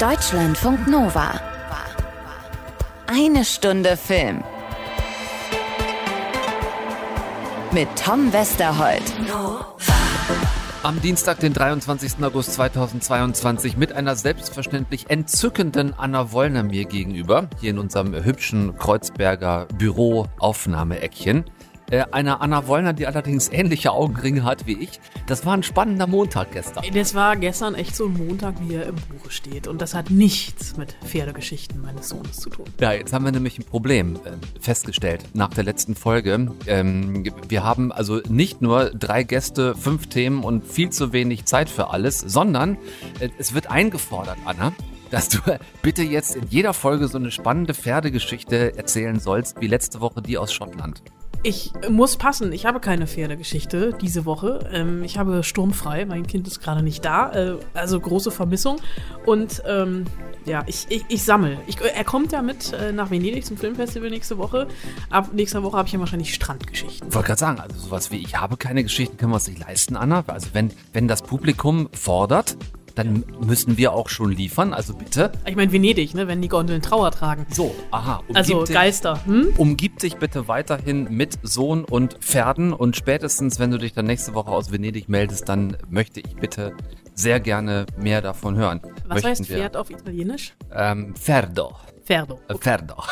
Deutschlandfunk Nova. Eine Stunde Film. Mit Tom Westerholt. Am Dienstag, den 23. August 2022, mit einer selbstverständlich entzückenden Anna Wollner mir gegenüber, hier in unserem hübschen Kreuzberger Büro-Aufnahmeeckchen äh, einer Anna Wollner, die allerdings ähnliche Augenringe hat wie ich. Das war ein spannender Montag gestern. Das war gestern echt so ein Montag, wie er im Buche steht. Und das hat nichts mit Pferdegeschichten meines Sohnes zu tun. Ja, jetzt haben wir nämlich ein Problem äh, festgestellt nach der letzten Folge. Ähm, wir haben also nicht nur drei Gäste, fünf Themen und viel zu wenig Zeit für alles, sondern äh, es wird eingefordert, Anna, dass du bitte jetzt in jeder Folge so eine spannende Pferdegeschichte erzählen sollst, wie letzte Woche die aus Schottland. Ich muss passen. Ich habe keine Pferdegeschichte diese Woche. Ähm, ich habe sturmfrei. Mein Kind ist gerade nicht da. Äh, also große Vermissung. Und ähm, ja, ich, ich, ich sammle. er kommt ja mit äh, nach Venedig zum Filmfestival nächste Woche. Ab nächster Woche habe ich ja wahrscheinlich Strandgeschichten. Ich wollte gerade sagen, also sowas wie ich habe keine Geschichten, können wir uns nicht leisten, Anna. Also wenn, wenn das Publikum fordert, dann müssen wir auch schon liefern, also bitte. Ich meine Venedig, ne, wenn die Gondeln Trauer tragen. So, aha. Also dich, Geister. Hm? Umgib dich bitte weiterhin mit Sohn und Pferden und spätestens, wenn du dich dann nächste Woche aus Venedig meldest, dann möchte ich bitte sehr gerne mehr davon hören. Was Möchten heißt Pferd wir? auf Italienisch? Ähm, Ferdo. Ferdo. Äh, okay. Ferdo.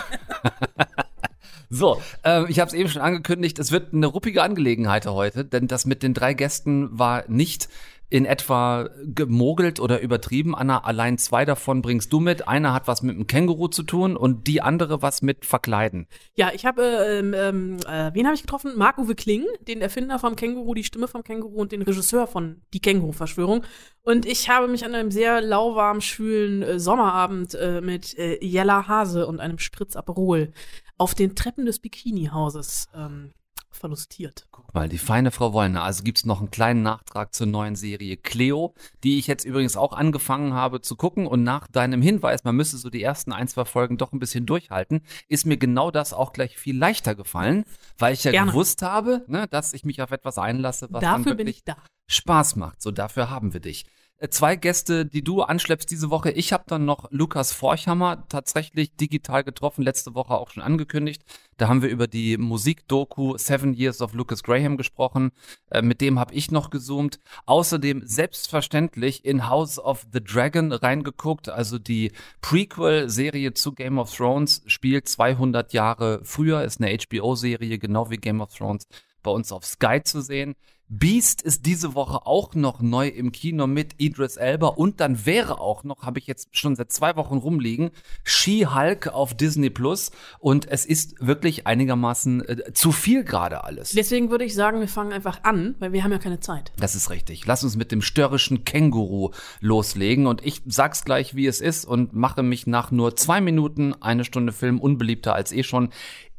So, äh, ich habe es eben schon angekündigt, es wird eine ruppige Angelegenheit heute, denn das mit den drei Gästen war nicht in etwa gemogelt oder übertrieben. Anna, allein zwei davon bringst du mit. Einer hat was mit dem Känguru zu tun und die andere was mit Verkleiden. Ja, ich habe, ähm, ähm, äh, wen habe ich getroffen? Marc-Uwe Kling, den Erfinder vom Känguru, die Stimme vom Känguru und den Regisseur von Die Känguru-Verschwörung. Und ich habe mich an einem sehr lauwarm, schwülen äh, Sommerabend äh, mit äh, Jella Hase und einem Spritz Aperol auf den Treppen des Bikini-Hauses ähm, verlustiert. Guck mal, die feine Frau Wollner. Also gibt's noch einen kleinen Nachtrag zur neuen Serie Cleo, die ich jetzt übrigens auch angefangen habe zu gucken. Und nach deinem Hinweis, man müsste so die ersten ein, zwei Folgen doch ein bisschen durchhalten, ist mir genau das auch gleich viel leichter gefallen, weil ich ja Gerne. gewusst habe, ne, dass ich mich auf etwas einlasse, was Dafür dann wirklich Spaß macht. So, dafür haben wir dich. Äh, zwei Gäste, die du anschleppst diese Woche. Ich habe dann noch Lukas Forchhammer tatsächlich digital getroffen, letzte Woche auch schon angekündigt. Da haben wir über die Musikdoku Seven Years of Lucas Graham gesprochen. Äh, mit dem habe ich noch gezoomt. Außerdem selbstverständlich in House of the Dragon reingeguckt. Also die Prequel-Serie zu Game of Thrones spielt 200 Jahre früher, ist eine HBO-Serie, genau wie Game of Thrones bei uns auf Sky zu sehen. Beast ist diese Woche auch noch neu im Kino mit Idris Elba und dann wäre auch noch, habe ich jetzt schon seit zwei Wochen rumliegen, She-Hulk auf Disney Plus und es ist wirklich einigermaßen äh, zu viel gerade alles. Deswegen würde ich sagen, wir fangen einfach an, weil wir haben ja keine Zeit. Das ist richtig. Lass uns mit dem störrischen Känguru loslegen und ich sag's gleich, wie es ist und mache mich nach nur zwei Minuten eine Stunde Film unbeliebter als eh schon.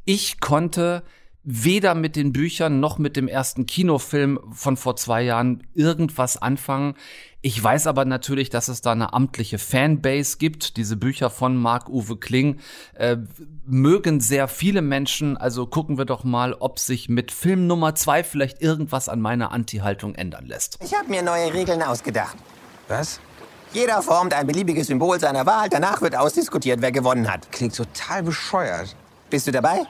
Ich konnte weder mit den Büchern noch mit dem ersten Kinofilm von vor zwei Jahren irgendwas anfangen. Ich weiß aber natürlich, dass es da eine amtliche Fanbase gibt. Diese Bücher von Marc-Uwe Kling äh, mögen sehr viele Menschen. Also gucken wir doch mal, ob sich mit Film Nummer zwei vielleicht irgendwas an meiner Anti-Haltung ändern lässt. Ich habe mir neue Regeln ausgedacht. Was? Jeder formt ein beliebiges Symbol seiner Wahl. Danach wird ausdiskutiert, wer gewonnen hat. Klingt total bescheuert. Bist du dabei?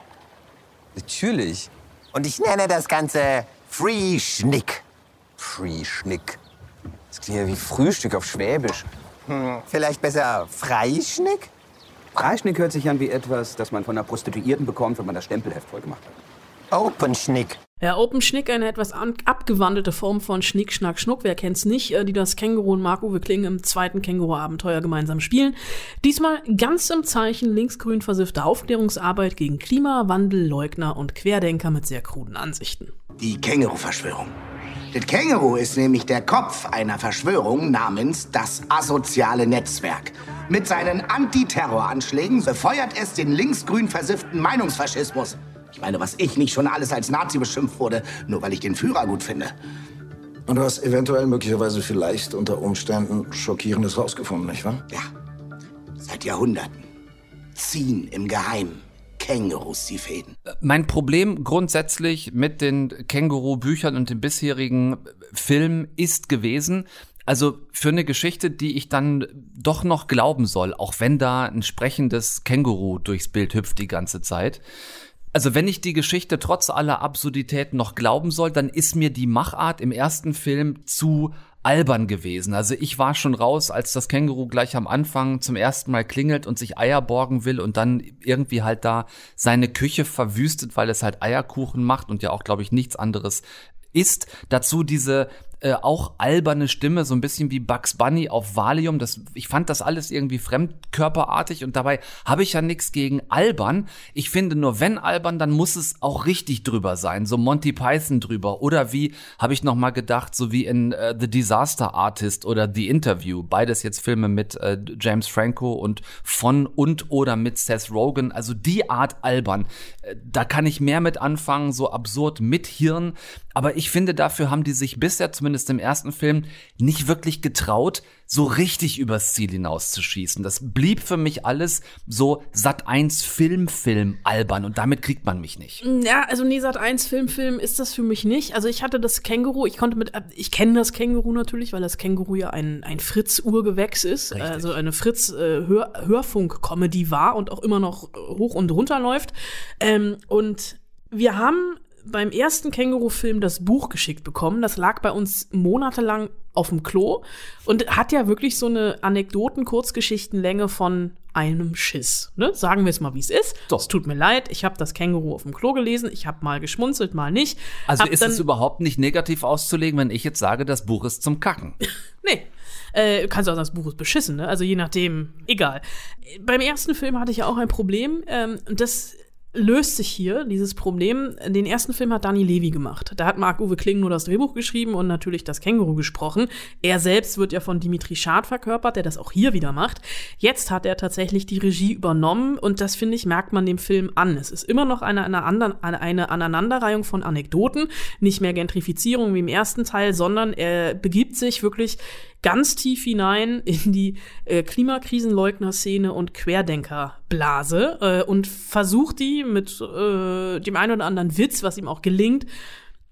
Natürlich. Und ich nenne das Ganze Free Schnick. Free Schnick. Das klingt ja wie Frühstück auf Schwäbisch. Hm, vielleicht besser Freischnick? Freischnick hört sich an wie etwas, das man von einer Prostituierten bekommt, wenn man das Stempelheft voll gemacht hat. Open Schnick. Ja, Open Schnick, eine etwas abgewandelte Form von Schnick, Schnack, Schnuck, wer kennt's nicht, äh, die das Känguru und Marc-Uwe Kling im zweiten Känguru-Abenteuer gemeinsam spielen. Diesmal ganz im Zeichen linksgrün versiffter Aufklärungsarbeit gegen Klimawandel, Leugner und Querdenker mit sehr kruden Ansichten. Die Känguru-Verschwörung. Das Känguru ist nämlich der Kopf einer Verschwörung namens das asoziale Netzwerk. Mit seinen Antiterroranschlägen befeuert es den linksgrün versifften Meinungsfaschismus. Ich meine, was ich nicht schon alles als Nazi beschimpft wurde, nur weil ich den Führer gut finde. Und du hast eventuell, möglicherweise vielleicht unter Umständen Schockierendes rausgefunden, nicht wahr? Ja. Seit Jahrhunderten. Ziehen im Geheimen. Kängurus die Fäden. Mein Problem grundsätzlich mit den Känguru-Büchern und dem bisherigen Film ist gewesen, Also für eine Geschichte, die ich dann doch noch glauben soll, auch wenn da ein sprechendes Känguru durchs Bild hüpft die ganze Zeit. Also wenn ich die Geschichte trotz aller Absurditäten noch glauben soll, dann ist mir die Machart im ersten Film zu albern gewesen. Also ich war schon raus, als das Känguru gleich am Anfang zum ersten Mal klingelt und sich Eier borgen will und dann irgendwie halt da seine Küche verwüstet, weil es halt Eierkuchen macht und ja auch, glaube ich, nichts anderes ist. Dazu diese äh, auch alberne Stimme, so ein bisschen wie Bugs Bunny auf Valium. Das, ich fand das alles irgendwie fremdkörperartig und dabei habe ich ja nichts gegen albern. Ich finde nur, wenn albern, dann muss es auch richtig drüber sein, so Monty Python drüber. Oder wie, habe ich noch gedacht, so wie in äh, The Disaster Artist oder The Interview. Beides jetzt Filme mit äh, James Franco und von und oder mit Seth Rogen. Also die Art albern. Äh, da kann ich mehr mit anfangen, so absurd mit Hirn. Aber ich finde, dafür haben die sich bisher zumindest zumindest im ersten Film, nicht wirklich getraut, so richtig übers Ziel hinauszuschießen. Das blieb für mich alles so Sat 1 Filmfilm albern und damit kriegt man mich nicht. Ja, also nee, Sat 1 Filmfilm ist das für mich nicht. Also ich hatte das Känguru, ich konnte mit ich kenne das Känguru natürlich, weil das Känguru ja ein ein Fritz Urgewächs ist, richtig. also eine Fritz äh, Hör, Hörfunk Comedy war und auch immer noch hoch und runter läuft. Ähm, und wir haben beim ersten Känguru-Film das Buch geschickt bekommen. Das lag bei uns monatelang auf dem Klo und hat ja wirklich so eine Anekdoten-Kurzgeschichtenlänge von einem Schiss. Ne? Sagen wir es mal, wie es ist. Es tut mir leid, ich habe das Känguru auf dem Klo gelesen, ich habe mal geschmunzelt, mal nicht. Also ist es überhaupt nicht negativ auszulegen, wenn ich jetzt sage, das Buch ist zum Kacken? nee. Äh, kannst du auch sagen, das Buch ist beschissen, ne? Also je nachdem, egal. Beim ersten Film hatte ich ja auch ein Problem. Ähm, das löst sich hier dieses Problem. Den ersten Film hat Dani Levy gemacht. Da hat Marc-Uwe Kling nur das Drehbuch geschrieben und natürlich das Känguru gesprochen. Er selbst wird ja von Dimitri Schad verkörpert, der das auch hier wieder macht. Jetzt hat er tatsächlich die Regie übernommen und das, finde ich, merkt man dem Film an. Es ist immer noch eine, eine, andere, eine Aneinanderreihung von Anekdoten, nicht mehr Gentrifizierung wie im ersten Teil, sondern er begibt sich wirklich ganz tief hinein in die äh, Klimakrisenleugner-Szene und Querdenkerblase äh, und versucht die mit äh, dem einen oder anderen Witz, was ihm auch gelingt,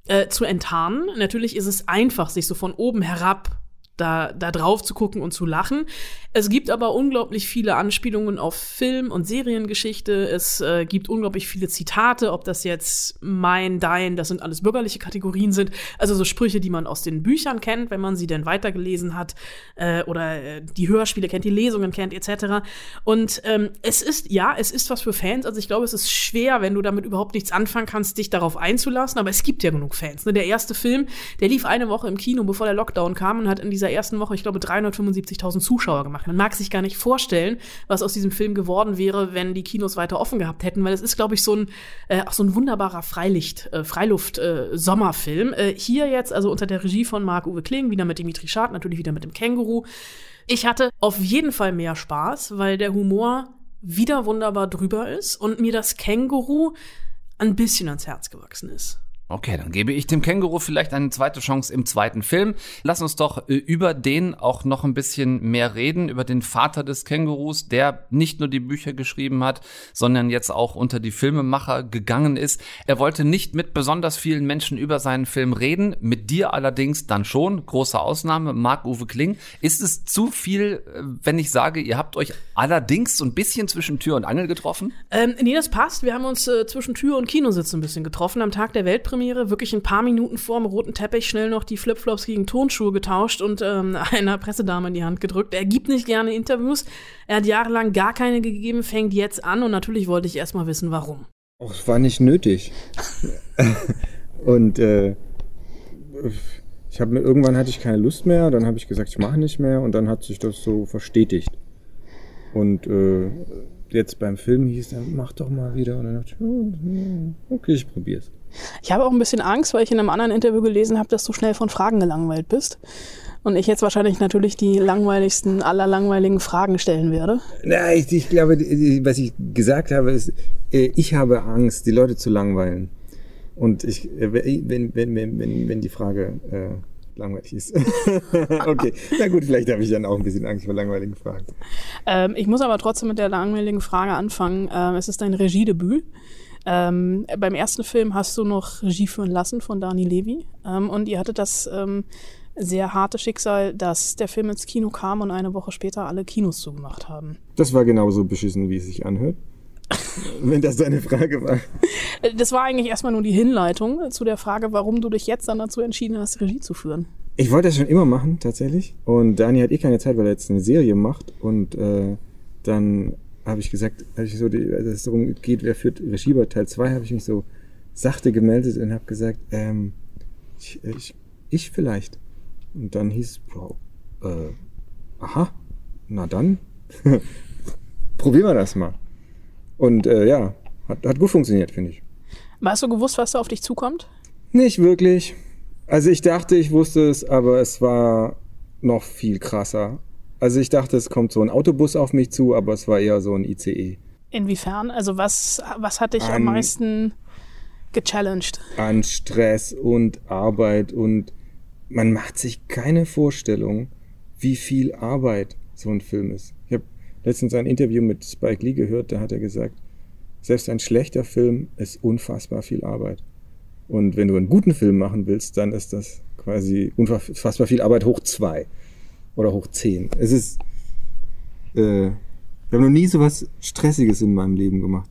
äh, zu enttarnen. Natürlich ist es einfach, sich so von oben herab da, da drauf zu gucken und zu lachen. Es gibt aber unglaublich viele Anspielungen auf Film- und Seriengeschichte. Es äh, gibt unglaublich viele Zitate, ob das jetzt mein, dein, das sind alles bürgerliche Kategorien sind. Also so Sprüche, die man aus den Büchern kennt, wenn man sie denn weitergelesen hat, äh, oder äh, die Hörspiele kennt, die Lesungen kennt, etc. Und ähm, es ist, ja, es ist was für Fans. Also ich glaube, es ist schwer, wenn du damit überhaupt nichts anfangen kannst, dich darauf einzulassen. Aber es gibt ja genug Fans. Ne? Der erste Film, der lief eine Woche im Kino, bevor der Lockdown kam und hat in dieser ersten Woche, ich glaube, 375.000 Zuschauer gemacht. Man mag sich gar nicht vorstellen, was aus diesem Film geworden wäre, wenn die Kinos weiter offen gehabt hätten, weil es ist, glaube ich, so ein, äh, auch so ein wunderbarer Freilicht, äh, Freiluft-Sommerfilm. Äh, äh, hier jetzt, also unter der Regie von Marc-Uwe Kling, wieder mit Dimitri Schad, natürlich wieder mit dem Känguru. Ich hatte auf jeden Fall mehr Spaß, weil der Humor wieder wunderbar drüber ist und mir das Känguru ein bisschen ans Herz gewachsen ist. Okay, dann gebe ich dem Känguru vielleicht eine zweite Chance im zweiten Film. Lass uns doch äh, über den auch noch ein bisschen mehr reden, über den Vater des Kängurus, der nicht nur die Bücher geschrieben hat, sondern jetzt auch unter die Filmemacher gegangen ist. Er wollte nicht mit besonders vielen Menschen über seinen Film reden, mit dir allerdings dann schon. Große Ausnahme, Marc-Uwe Kling. Ist es zu viel, äh, wenn ich sage, ihr habt euch allerdings so ein bisschen zwischen Tür und Angel getroffen? Ähm, nee, das passt. Wir haben uns äh, zwischen Tür und Kinositz ein bisschen getroffen am Tag der Weltpremiere Premiere wirklich ein paar Minuten vor dem roten Teppich schnell noch die Flipflops gegen Tonschuhe getauscht und ähm, einer Pressedame in die Hand gedrückt. Er gibt nicht gerne Interviews. Er hat jahrelang gar keine gegeben, fängt jetzt an und natürlich wollte ich erstmal wissen, warum. Och, es war nicht nötig. und äh, ich habe mir irgendwann hatte ich keine Lust mehr, dann habe ich gesagt, ich mache nicht mehr und dann hat sich das so verstetigt. Und äh, jetzt beim Film hieß dann, mach doch mal wieder. Und dann dachte ich, okay, ich probier's. Ich habe auch ein bisschen Angst, weil ich in einem anderen Interview gelesen habe, dass du schnell von Fragen gelangweilt bist. Und ich jetzt wahrscheinlich natürlich die langweiligsten aller langweiligen Fragen stellen werde. Na, ich, ich glaube, was ich gesagt habe, ist, äh, ich habe Angst, die Leute zu langweilen. Und ich, äh, wenn, wenn, wenn, wenn, wenn die Frage äh, langweilig ist. okay, na gut, vielleicht habe ich dann auch ein bisschen Angst vor langweiligen Fragen. Ähm, ich muss aber trotzdem mit der langweiligen Frage anfangen. Ähm, es ist dein Regiedebüt. Ähm, beim ersten Film hast du noch Regie führen lassen von Dani Levy ähm, und ihr hattet das ähm, sehr harte Schicksal, dass der Film ins Kino kam und eine Woche später alle Kinos zugemacht haben. Das war genauso beschissen, wie es sich anhört. Wenn das deine Frage war. Das war eigentlich erstmal nur die Hinleitung zu der Frage, warum du dich jetzt dann dazu entschieden hast, Regie zu führen. Ich wollte das schon immer machen, tatsächlich. Und Dani hat eh keine Zeit, weil er jetzt eine Serie macht. Und äh, dann habe ich gesagt, als, ich so die, als es darum geht, wer führt Regie bei Teil 2, habe ich mich so sachte gemeldet und habe gesagt, ähm, ich, ich, ich vielleicht. Und dann hieß, wow, äh, aha, na dann, probieren wir das mal. Und äh, ja, hat, hat gut funktioniert, finde ich. Hast du gewusst, was da auf dich zukommt? Nicht wirklich. Also ich dachte, ich wusste es, aber es war noch viel krasser. Also ich dachte, es kommt so ein Autobus auf mich zu, aber es war eher so ein ICE. Inwiefern? Also was, was hat dich An- am meisten gechallenged? An Stress und Arbeit und man macht sich keine Vorstellung, wie viel Arbeit so ein Film ist. Ich habe letztens ein Interview mit Spike Lee gehört, da hat er gesagt, selbst ein schlechter Film ist unfassbar viel Arbeit. Und wenn du einen guten Film machen willst, dann ist das quasi unfassbar viel Arbeit hoch zwei oder hoch zehn. Es ist, äh, ich habe noch nie so was Stressiges in meinem Leben gemacht.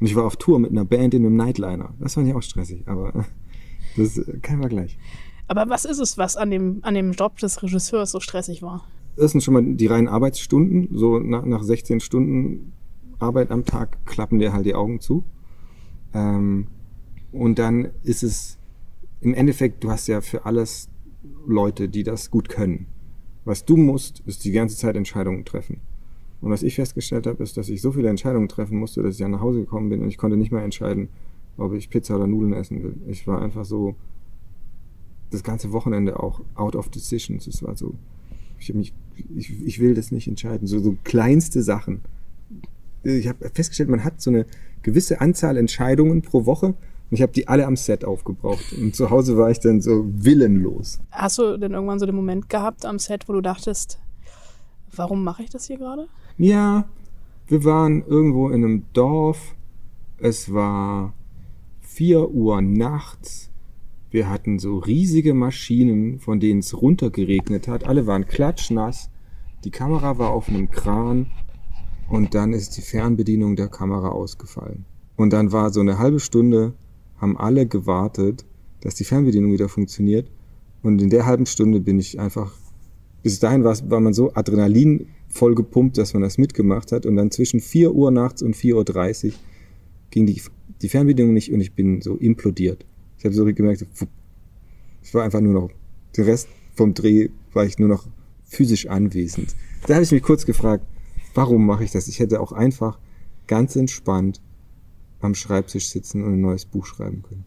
Und ich war auf Tour mit einer Band in einem Nightliner. Das fand ich auch stressig, aber das ist kein Vergleich. Aber was ist es, was an dem, an dem Job des Regisseurs so stressig war? Erstens schon mal die reinen Arbeitsstunden. So nach, nach 16 Stunden Arbeit am Tag klappen dir halt die Augen zu. Ähm, und dann ist es im Endeffekt, du hast ja für alles Leute, die das gut können. Was du musst, ist die ganze Zeit Entscheidungen treffen. Und was ich festgestellt habe, ist, dass ich so viele Entscheidungen treffen musste, dass ich nach Hause gekommen bin und ich konnte nicht mehr entscheiden, ob ich Pizza oder Nudeln essen will. Ich war einfach so das ganze Wochenende auch out of decisions. Es war so, ich, hab mich, ich, ich will das nicht entscheiden. So, so kleinste Sachen. Ich habe festgestellt, man hat so eine gewisse Anzahl Entscheidungen pro Woche und ich habe die alle am Set aufgebraucht. Und zu Hause war ich dann so willenlos. Hast du denn irgendwann so den Moment gehabt am Set, wo du dachtest, warum mache ich das hier gerade? Ja, wir waren irgendwo in einem Dorf. Es war 4 Uhr nachts. Wir hatten so riesige Maschinen, von denen es runtergeregnet hat. Alle waren klatschnass. Die Kamera war auf einem Kran. Und dann ist die Fernbedienung der Kamera ausgefallen. Und dann war so eine halbe Stunde, haben alle gewartet, dass die Fernbedienung wieder funktioniert. Und in der halben Stunde bin ich einfach, bis dahin war, war man so Adrenalin voll gepumpt, dass man das mitgemacht hat. Und dann zwischen 4 Uhr nachts und 4.30 Uhr ging die, die Fernbedienung nicht und ich bin so implodiert. Ich habe so gemerkt, ich war einfach nur noch, den Rest vom Dreh war ich nur noch physisch anwesend. Da habe ich mich kurz gefragt, warum mache ich das? Ich hätte auch einfach ganz entspannt am Schreibtisch sitzen und ein neues Buch schreiben können.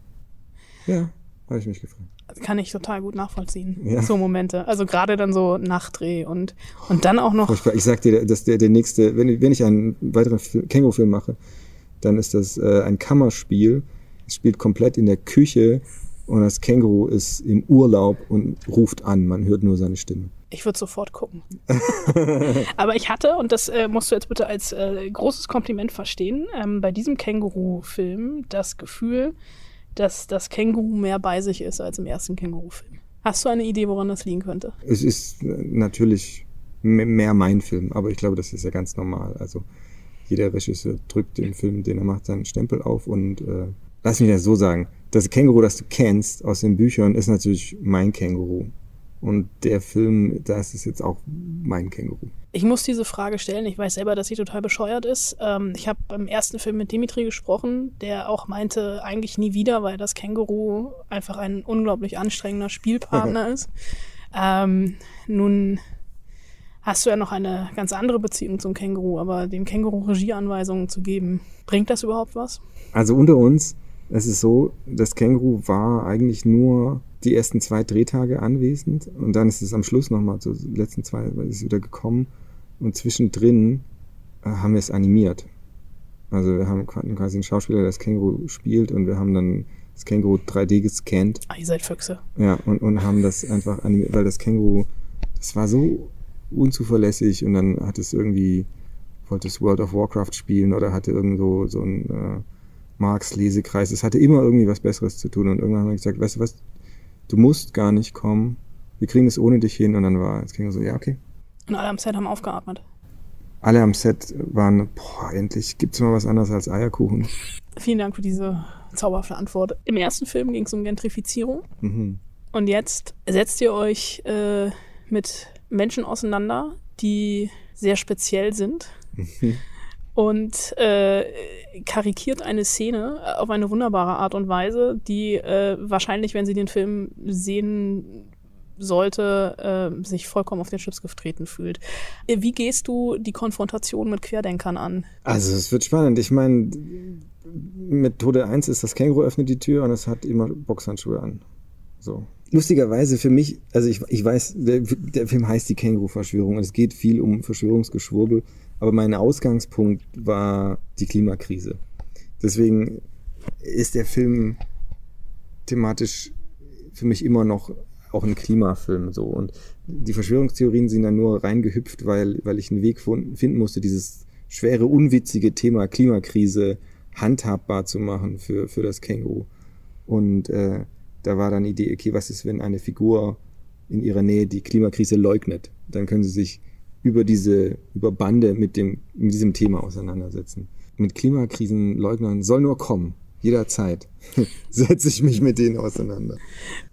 Ja, habe ich mich gefragt. Kann ich total gut nachvollziehen. Ja. So Momente. Also gerade dann so Nachdreh und, und dann auch noch. Furchtbar. Ich sag dir, dass der, der nächste, wenn, ich- wenn ich einen weiteren Fil- Känguru-Film mache, dann ist das äh, ein Kammerspiel. Es spielt komplett in der Küche und das Känguru ist im Urlaub und ruft an. Man hört nur seine Stimme. Ich würde sofort gucken. Aber ich hatte, und das äh, musst du jetzt bitte als äh, großes Kompliment verstehen, ähm, bei diesem Känguru-Film das Gefühl, dass das Känguru mehr bei sich ist als im ersten Känguru-Film. Hast du eine Idee, woran das liegen könnte? Es ist äh, natürlich me- mehr mein Film, aber ich glaube, das ist ja ganz normal. Also jeder Regisseur drückt dem Film, den er macht, seinen Stempel auf und äh, lass mich das so sagen. Das Känguru, das du kennst aus den Büchern, ist natürlich mein Känguru. Und der Film, das ist jetzt auch mein Känguru. Ich muss diese Frage stellen. Ich weiß selber, dass sie total bescheuert ist. Ähm, ich habe beim ersten Film mit Dimitri gesprochen, der auch meinte, eigentlich nie wieder, weil das Känguru einfach ein unglaublich anstrengender Spielpartner ist. Ähm, nun hast du ja noch eine ganz andere Beziehung zum Känguru, aber dem Känguru Regieanweisungen zu geben, bringt das überhaupt was? Also unter uns, es ist so, das Känguru war eigentlich nur die ersten zwei Drehtage anwesend und dann ist es am Schluss nochmal, so die letzten zwei, ist es wieder gekommen und zwischendrin äh, haben wir es animiert. Also wir haben quasi einen Schauspieler, der das Känguru spielt und wir haben dann das Känguru 3D gescannt Ah, ihr seid Füchse. ja, und, und haben das einfach animiert, weil das Känguru, das war so unzuverlässig und dann hat es irgendwie, wollte es World of Warcraft spielen oder hatte irgendwo so ein äh, Marx-Lesekreis. Es hatte immer irgendwie was Besseres zu tun und irgendwann haben wir gesagt, weißt du was, du musst gar nicht kommen, wir kriegen es ohne dich hin. Und dann war das Känguru so, ja, okay. Und alle am Set haben aufgeatmet. Alle am Set waren, boah, endlich gibt's mal was anderes als Eierkuchen. Vielen Dank für diese zauberhafte Antwort. Im ersten Film ging es um Gentrifizierung. Mhm. Und jetzt setzt ihr euch äh, mit Menschen auseinander, die sehr speziell sind. Und äh, karikiert eine Szene auf eine wunderbare Art und Weise, die äh, wahrscheinlich, wenn sie den Film sehen sollte, äh, sich vollkommen auf den Chips getreten fühlt. Äh, Wie gehst du die Konfrontation mit Querdenkern an? Also es wird spannend. Ich meine, Methode 1 ist, das Känguru öffnet die Tür und es hat immer Boxhandschuhe an. So. Lustigerweise für mich, also ich, ich weiß, der, der Film heißt die Känguru-Verschwörung und es geht viel um Verschwörungsgeschwurbel, aber mein Ausgangspunkt war die Klimakrise. Deswegen ist der Film thematisch für mich immer noch auch ein Klimafilm so und die Verschwörungstheorien sind dann nur reingehüpft, weil, weil ich einen Weg finden musste, dieses schwere, unwitzige Thema Klimakrise handhabbar zu machen für, für das Känguru. Und äh, da war dann die Idee, okay, was ist, wenn eine Figur in ihrer Nähe die Klimakrise leugnet? Dann können sie sich über diese, über Bande mit dem, mit diesem Thema auseinandersetzen. Mit Klimakrisenleugnern soll nur kommen. Jederzeit setze ich mich mit denen auseinander.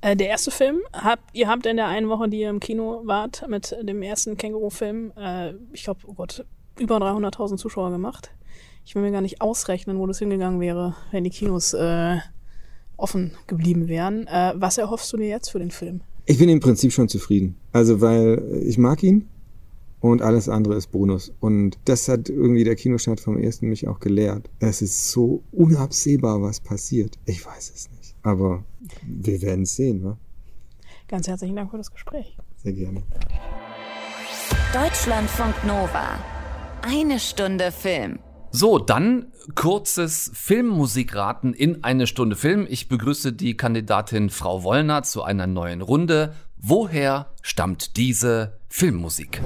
Äh, der erste Film, habt, ihr habt in der einen Woche, die ihr im Kino wart, mit dem ersten Känguru-Film, äh, ich glaube, oh Gott, über 300.000 Zuschauer gemacht. Ich will mir gar nicht ausrechnen, wo das hingegangen wäre, wenn die Kinos äh, offen geblieben wären. Äh, was erhoffst du dir jetzt für den Film? Ich bin im Prinzip schon zufrieden. Also, weil ich mag ihn und alles andere ist Bonus. Und das hat irgendwie der Kinostart vom ersten mich auch gelehrt. Es ist so unabsehbar, was passiert. Ich weiß es nicht. Aber wir werden es sehen, wa? Ganz herzlichen Dank für das Gespräch. Sehr gerne. Deutschlandfunk Nova. Eine Stunde Film. So, dann kurzes Filmmusikraten in eine Stunde Film. Ich begrüße die Kandidatin Frau Wollner zu einer neuen Runde. Woher stammt diese Filmmusik?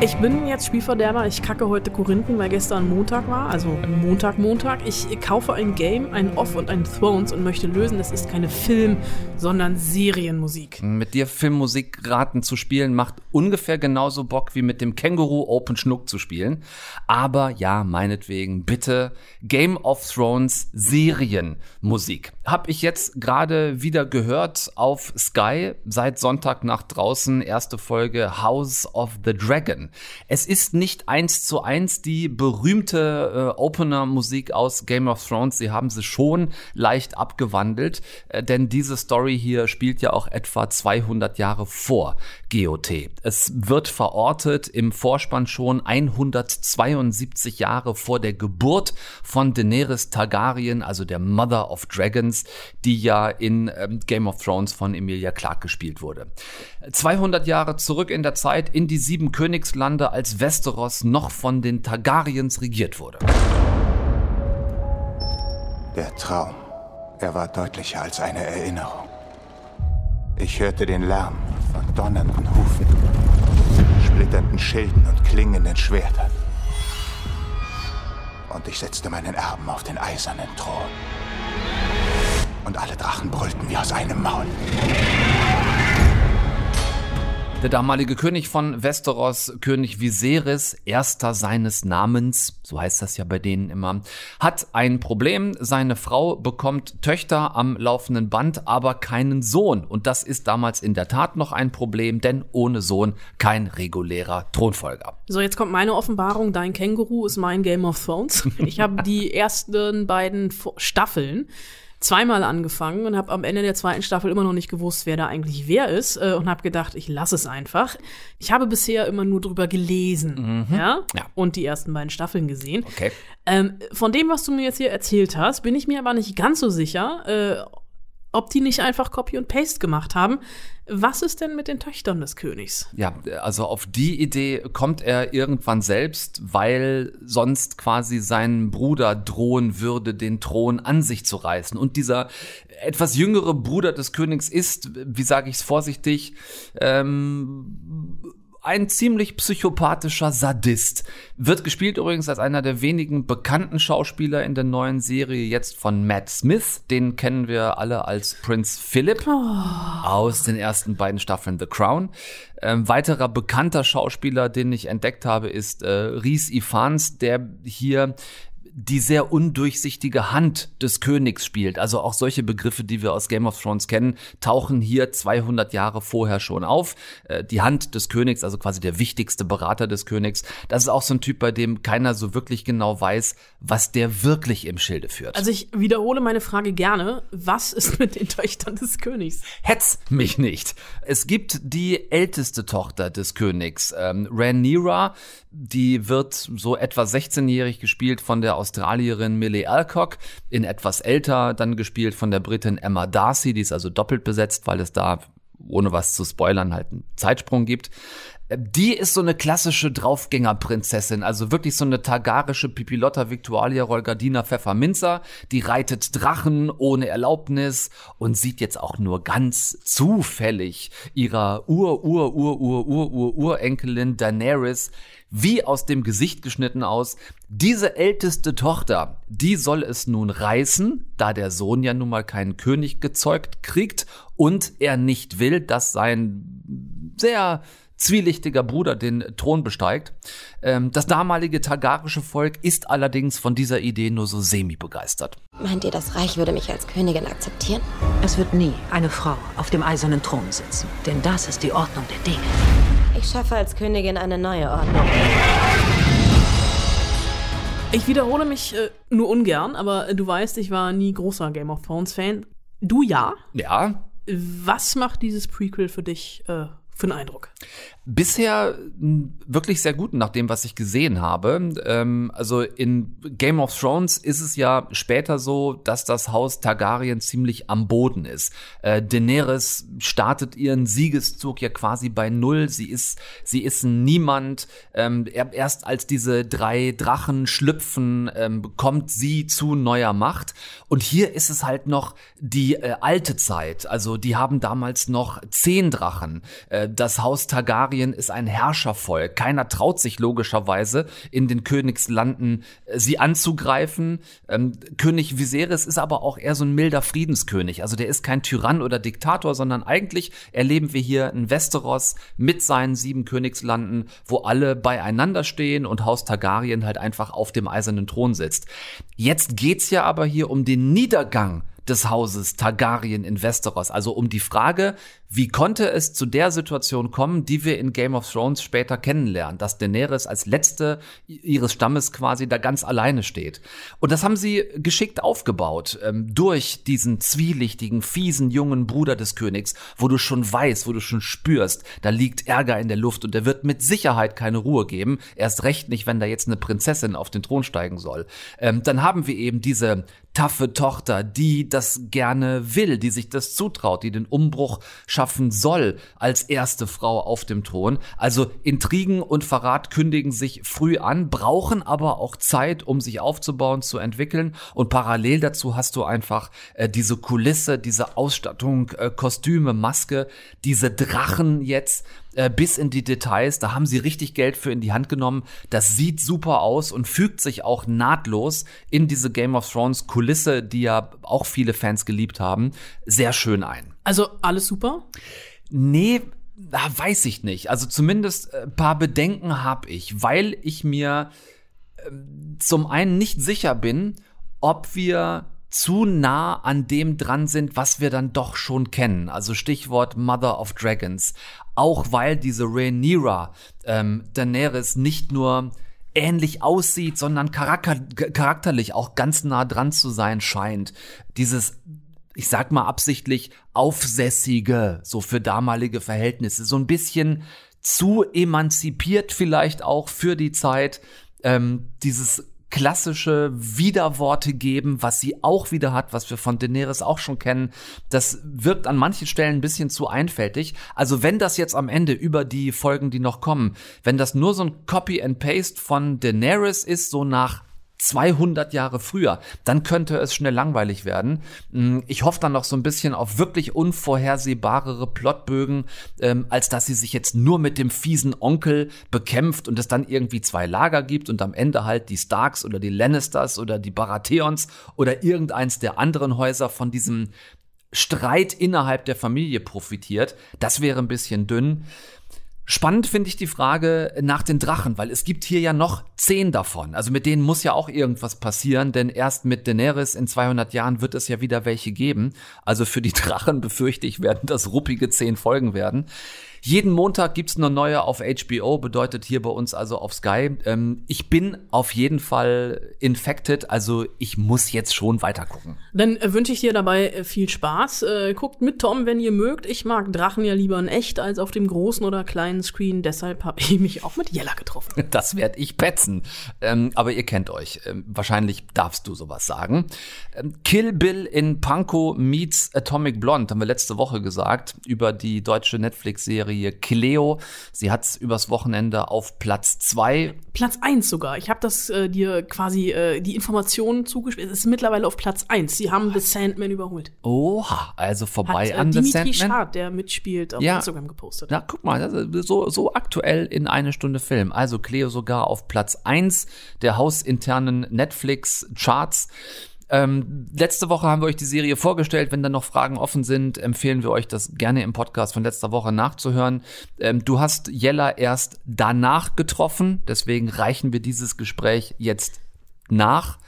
Ich bin jetzt Spielverderber. Ich kacke heute Korinthen, weil gestern Montag war. Also Montag, Montag. Ich kaufe ein Game, ein Off und ein Thrones und möchte lösen, das ist keine Film, sondern Serienmusik. Mit dir Filmmusikraten zu spielen macht ungefähr genauso Bock wie mit dem Känguru Open Schnuck zu spielen. Aber ja, meinetwegen bitte Game of Thrones Serienmusik. Hab ich jetzt gerade wieder gehört auf Sky seit Sonntag nach draußen erste Folge House of the Dragon. Es ist nicht eins zu eins die berühmte äh, Opener-Musik aus Game of Thrones. Sie haben sie schon leicht abgewandelt, äh, denn diese Story hier spielt ja auch etwa 200 Jahre vor GOT. Es wird verortet im Vorspann schon 172 Jahre vor der Geburt von Daenerys Targaryen, also der Mother of Dragons, die ja in ähm, Game of Thrones von Emilia Clarke gespielt wurde. 200 Jahre zurück in der Zeit in die sieben Königslande, als Westeros noch von den Targaryens regiert wurde. Der Traum. Er war deutlicher als eine Erinnerung. Ich hörte den Lärm von donnernden Hufen, splitternden Schilden und klingenden Schwertern. Und ich setzte meinen Erben auf den eisernen Thron. Und alle Drachen brüllten wie aus einem Maul. Der damalige König von Westeros, König Viserys, erster seines Namens, so heißt das ja bei denen immer, hat ein Problem. Seine Frau bekommt Töchter am laufenden Band, aber keinen Sohn. Und das ist damals in der Tat noch ein Problem, denn ohne Sohn kein regulärer Thronfolger. So, jetzt kommt meine Offenbarung. Dein Känguru ist mein Game of Thrones. Ich habe die ersten beiden Staffeln zweimal angefangen und habe am Ende der zweiten Staffel immer noch nicht gewusst, wer da eigentlich wer ist äh, und habe gedacht, ich lasse es einfach. Ich habe bisher immer nur drüber gelesen, ja? Ja. und die ersten beiden Staffeln gesehen. Okay. Ähm, von dem, was du mir jetzt hier erzählt hast, bin ich mir aber nicht ganz so sicher, äh, ob die nicht einfach Copy und Paste gemacht haben. Was ist denn mit den Töchtern des Königs? Ja, also auf die Idee kommt er irgendwann selbst, weil sonst quasi sein Bruder drohen würde, den Thron an sich zu reißen. Und dieser etwas jüngere Bruder des Königs ist, wie sage ich es vorsichtig, ähm, ein ziemlich psychopathischer Sadist. Wird gespielt übrigens als einer der wenigen bekannten Schauspieler in der neuen Serie jetzt von Matt Smith. Den kennen wir alle als Prinz Philip aus den ersten beiden Staffeln The Crown. Ähm, weiterer bekannter Schauspieler, den ich entdeckt habe, ist äh, Rhys Ifans, der hier die sehr undurchsichtige Hand des Königs spielt. Also auch solche Begriffe, die wir aus Game of Thrones kennen, tauchen hier 200 Jahre vorher schon auf. Äh, die Hand des Königs, also quasi der wichtigste Berater des Königs, das ist auch so ein Typ, bei dem keiner so wirklich genau weiß, was der wirklich im Schilde führt. Also ich wiederhole meine Frage gerne. Was ist mit den Töchtern des Königs? Hetz mich nicht. Es gibt die älteste Tochter des Königs, ähm, Rhaenyra, die wird so etwa 16-jährig gespielt von der Australierin Millie Alcock, in etwas älter dann gespielt von der Britin Emma Darcy, die ist also doppelt besetzt, weil es da ohne was zu spoilern, halt einen Zeitsprung gibt. Die ist so eine klassische Draufgängerprinzessin, also wirklich so eine targarische Pipilotta Victualia Rolgardina Pfefferminzer. Die reitet Drachen ohne Erlaubnis und sieht jetzt auch nur ganz zufällig ihrer Ur-Ur-Ur-Ur-Ur-Ur-Urenkelin Daenerys wie aus dem Gesicht geschnitten aus. Diese älteste Tochter, die soll es nun reißen, da der Sohn ja nun mal keinen König gezeugt kriegt und er nicht will, dass sein sehr zwielichtiger Bruder den Thron besteigt. Ähm, das damalige targarische Volk ist allerdings von dieser Idee nur so semi begeistert. Meint ihr, das Reich würde mich als Königin akzeptieren? Es wird nie eine Frau auf dem eisernen Thron sitzen, denn das ist die Ordnung der Dinge. Ich schaffe als Königin eine neue Ordnung. Ich wiederhole mich äh, nur ungern, aber äh, du weißt, ich war nie großer Game of Thrones Fan. Du ja? Ja. Was macht dieses Prequel für dich äh, für einen Eindruck? Bisher wirklich sehr gut nach dem, was ich gesehen habe. Ähm, also in Game of Thrones ist es ja später so, dass das Haus Targaryen ziemlich am Boden ist. Äh, Daenerys startet ihren Siegeszug ja quasi bei Null. Sie ist, sie ist Niemand. Ähm, erst als diese drei Drachen schlüpfen, ähm, kommt sie zu neuer Macht. Und hier ist es halt noch die äh, alte Zeit. Also die haben damals noch zehn Drachen. Äh, das Haus Targaryen Targaryen ist ein Herrschervolk. Keiner traut sich logischerweise in den Königslanden äh, sie anzugreifen. Ähm, König Viserys ist aber auch eher so ein milder Friedenskönig. Also der ist kein Tyrann oder Diktator, sondern eigentlich erleben wir hier ein Westeros mit seinen sieben Königslanden, wo alle beieinander stehen und Haus Targaryen halt einfach auf dem eisernen Thron sitzt. Jetzt geht's ja aber hier um den Niedergang des Hauses Targaryen in Westeros. Also um die Frage, wie konnte es zu der Situation kommen, die wir in Game of Thrones später kennenlernen, dass Daenerys als letzte ihres Stammes quasi da ganz alleine steht. Und das haben sie geschickt aufgebaut ähm, durch diesen zwielichtigen, fiesen jungen Bruder des Königs, wo du schon weißt, wo du schon spürst, da liegt Ärger in der Luft und der wird mit Sicherheit keine Ruhe geben. Erst recht nicht, wenn da jetzt eine Prinzessin auf den Thron steigen soll. Ähm, dann haben wir eben diese taffe Tochter, die das gerne will, die sich das zutraut, die den Umbruch schaffen soll als erste Frau auf dem Thron. Also Intrigen und Verrat kündigen sich früh an, brauchen aber auch Zeit, um sich aufzubauen, zu entwickeln. Und parallel dazu hast du einfach äh, diese Kulisse, diese Ausstattung, äh, Kostüme, Maske, diese Drachen jetzt äh, bis in die Details. Da haben sie richtig Geld für in die Hand genommen. Das sieht super aus und fügt sich auch nahtlos in diese Game of Thrones Kulisse, die ja auch viele Fans geliebt haben, sehr schön ein. Also alles super? Nee, weiß ich nicht. Also zumindest ein äh, paar Bedenken habe ich, weil ich mir äh, zum einen nicht sicher bin, ob wir zu nah an dem dran sind, was wir dann doch schon kennen. Also Stichwort Mother of Dragons. Auch weil diese Rhaenyra ähm, Daenerys nicht nur ähnlich aussieht, sondern charakter charakterlich auch ganz nah dran zu sein scheint. Dieses ich sag mal absichtlich aufsässige, so für damalige Verhältnisse, so ein bisschen zu emanzipiert vielleicht auch für die Zeit. Ähm, dieses klassische Widerworte geben, was sie auch wieder hat, was wir von Daenerys auch schon kennen. Das wirkt an manchen Stellen ein bisschen zu einfältig. Also wenn das jetzt am Ende über die Folgen, die noch kommen, wenn das nur so ein Copy and Paste von Daenerys ist, so nach 200 Jahre früher, dann könnte es schnell langweilig werden. Mm, Ich hoffe dann noch so ein bisschen auf wirklich unvorhersehbarere Plotbögen, ähm, als dass sie sich jetzt nur mit dem fiesen Onkel bekämpft und es dann irgendwie zwei Lager gibt und am Ende halt die Starks oder die Lannisters oder die Baratheons oder irgendeins der anderen Häuser von diesem Streit innerhalb der Familie profitiert. Das wäre ein bisschen dünn. Spannend finde ich die Frage nach den Drachen, weil es gibt hier ja noch zehn davon. Also mit denen muss ja auch irgendwas passieren, denn erst mit Daenerys in 200 Jahren wird es ja wieder welche geben. Also für die Drachen befürchte ich, werden das ruppige zehn Folgen werden. Jeden Montag gibt's eine neue auf HBO, bedeutet hier bei uns also auf Sky. Ähm, ich bin auf jeden Fall infected, also ich muss jetzt schon weiter gucken. Dann äh, wünsche ich dir dabei äh, viel Spaß. Äh, guckt mit Tom, wenn ihr mögt. Ich mag Drachen ja lieber in echt als auf dem großen oder kleinen Screen. Deshalb habe ich mich auch mit Jella getroffen. Das werd ich petzen. Ähm, aber ihr kennt euch. Ähm, wahrscheinlich darfst du sowas sagen. Ähm, Kill Bill in Panko meets Atomic Blonde haben wir letzte Woche gesagt über die deutsche Netflix-Serie Cleo. Sie hat's übers Wochenende auf Platz zwei Platz eins sogar. Ich habe das äh, dir quasi äh, die Informationen zugespielt. Es ist mittlerweile auf Platz eins. Sie haben The Sandman überholt. Oha, also vorbei Hat äh, an The Dimitri Sandman. Schad, der mitspielt, auf Ja. Instagram gepostet. Na, guck mal, so, so aktuell in eine Stunde Film. Also Cleo sogar auf Platz eins der hausinternen Netflix-Charts. Ähm, letzte Woche haben wir euch die Serie vorgestellt. Wenn da noch Fragen offen sind, empfehlen wir euch das gerne im Podcast von letzter Woche nachzuhören. Ähm, du hast Jella erst danach getroffen, deswegen reichen wir dieses Gespräch jetzt nach.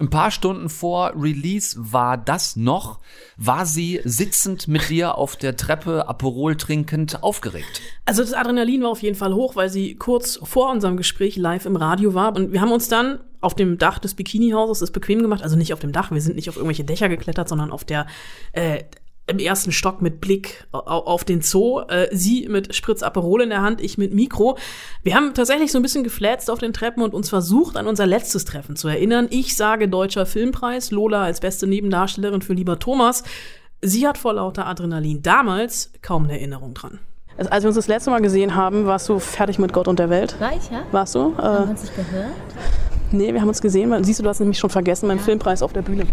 Ein paar Stunden vor Release war das noch, war sie sitzend mit dir auf der Treppe Aperol trinkend aufgeregt. Also das Adrenalin war auf jeden Fall hoch, weil sie kurz vor unserem Gespräch live im Radio war. Und wir haben uns dann auf dem Dach des Bikinihauses es bequem gemacht. Also nicht auf dem Dach, wir sind nicht auf irgendwelche Dächer geklettert, sondern auf der äh, im ersten Stock mit Blick au- auf den Zoo. Äh, sie mit Spritz Aperol in der Hand, ich mit Mikro. Wir haben tatsächlich so ein bisschen geflätzt auf den Treppen und uns versucht, an unser letztes Treffen zu erinnern. Ich sage Deutscher Filmpreis, Lola als beste Nebendarstellerin für Lieber Thomas. Sie hat vor lauter Adrenalin damals kaum eine Erinnerung dran. Also, als wir uns das letzte Mal gesehen haben, warst du fertig mit Gott und der Welt. War ich, ja? Warst du? Haben wir Äh, uns nicht gehört? Nee, wir haben uns gesehen. weil- Siehst du, du hast nämlich schon vergessen, meinen Filmpreis auf der Bühne.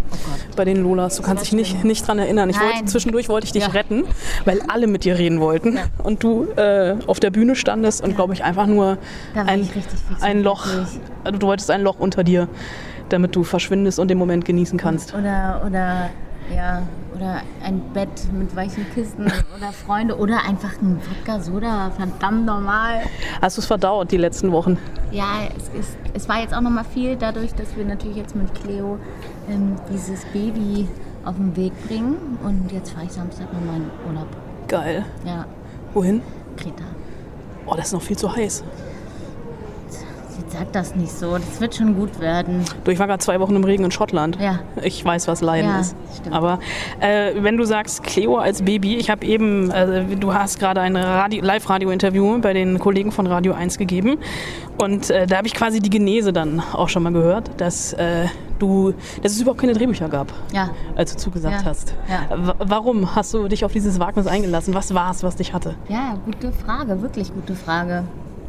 Bei den Lolas. Du kannst dich nicht, nicht dran erinnern. Ich wollte, zwischendurch wollte ich dich retten, weil alle mit dir reden wollten. Und du äh, auf der Bühne standest und, glaube ich, einfach nur ein, ein Loch. Also, du wolltest ein Loch unter dir, damit du verschwindest und den Moment genießen kannst. Oder, oder, ja, oder ein Bett mit weichen Kissen oder Freunde oder einfach ein Wodka Soda, verdammt normal. Hast du es verdaut die letzten Wochen? Ja, es, ist, es war jetzt auch noch mal viel dadurch, dass wir natürlich jetzt mit Cleo ähm, dieses Baby auf den Weg bringen und jetzt fahre ich Samstag nochmal in Urlaub. Geil. Ja, Wohin? Kreta. Oh, das ist noch viel zu heiß. Jetzt sag das nicht so, das wird schon gut werden. Du, ich war gerade zwei Wochen im Regen in Schottland. Ja. Ich weiß, was Leiden Ja, ist. stimmt. Aber äh, wenn du sagst Cleo als Baby, ich habe eben, äh, du hast gerade ein Radio, Live-Radio-Interview bei den Kollegen von Radio 1 gegeben. Und äh, da habe ich quasi die Genese dann auch schon mal gehört, dass äh, du, dass es überhaupt keine Drehbücher gab, Ja. als du zugesagt Ja, hast. ja. Warum hast du dich auf dieses Wagnis eingelassen? Was war es, was dich hatte? Ja, gute Frage, wirklich gute Frage.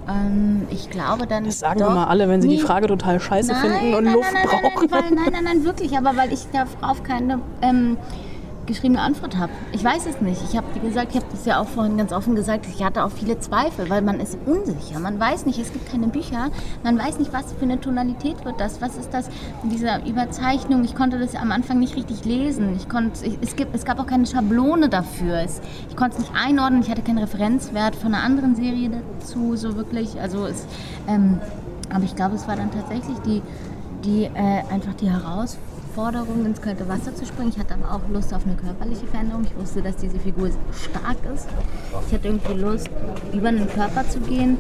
Ähm, ich glaube dann. Das sagen doch, immer alle, wenn sie die Nee. Frage total scheiße finden und nein, Luft nein, nein, brauchen. Nein, nein, nein, nein, wirklich, aber weil ich darauf keine ähm, geschriebene Antwort habe. Ich weiß es nicht. Ich habe, wie gesagt, ich habe das ja auch vorhin ganz offen gesagt, ich hatte auch viele Zweifel, weil man ist unsicher. Man weiß nicht, es gibt keine Bücher, man weiß nicht, was für eine Tonalität wird das, was ist das, diese Überzeichnung. Ich konnte das am Anfang nicht richtig lesen. Ich konnte, ich, es, gibt, es gab auch keine Schablone dafür. Es, ich konnte es nicht einordnen, ich hatte keinen Referenzwert von einer anderen Serie dazu, so wirklich. Also es, ähm, aber ich glaube, es war dann tatsächlich die, die äh, einfach die Herausforderung, ins kalte Wasser zu springen. Ich hatte aber auch Lust auf eine körperliche Veränderung. Ich wusste, dass diese Figur stark ist. Ich hatte irgendwie Lust, über einen Körper zu gehen.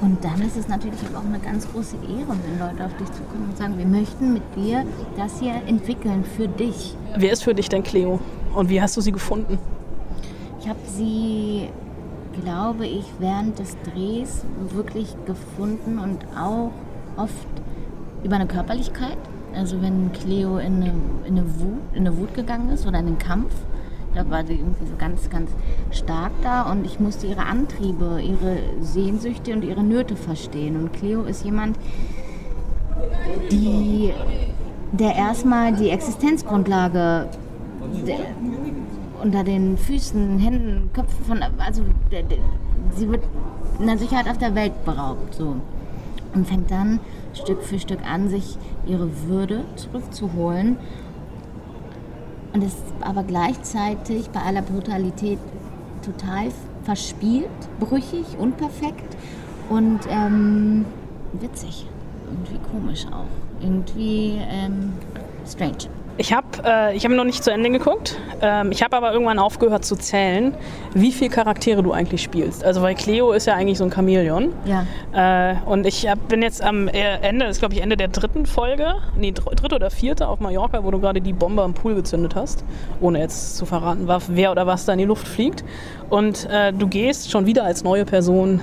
Und dann ist es natürlich auch eine ganz große Ehre, wenn Leute auf dich zukommen und sagen, wir möchten mit dir das hier entwickeln für dich. Wer ist für dich denn Cleo? Und wie hast du sie gefunden? Ich habe sie, glaube ich, während des Drehs wirklich gefunden und auch oft über eine Körperlichkeit. Also wenn Cleo in eine, in eine, Wut, in eine Wut gegangen ist oder in einen Kampf, da war sie irgendwie so ganz, ganz stark da und ich musste ihre Antriebe, ihre Sehnsüchte und ihre Nöte verstehen. Und Cleo ist jemand, die, der erstmal die Existenzgrundlage der, unter den Füßen, Händen, Köpfen von, also der, der, sie wird einer Sicherheit auf der Welt beraubt, so. Und fängt dann Stück für Stück an, sich ihre Würde zurückzuholen. Und ist aber gleichzeitig bei aller Brutalität total verspielt, brüchig, unperfekt und ähm, witzig. Irgendwie komisch auch. Irgendwie ähm, strange. Ich habe äh, ich hab noch nicht zu Ende geguckt. Ähm, ich habe aber irgendwann aufgehört zu zählen, wie viele Charaktere du eigentlich spielst. Also weil Cleo ist ja eigentlich so ein Chamäleon. Ja. Äh, und ich hab, bin jetzt am äh, Ende, das ist glaube ich Ende der dritten Folge, nee, dr- dritte oder vierte auf Mallorca, wo du gerade die Bombe am Pool gezündet hast, ohne jetzt zu verraten, wer oder was da in die Luft fliegt. Und äh, du gehst schon wieder als neue Person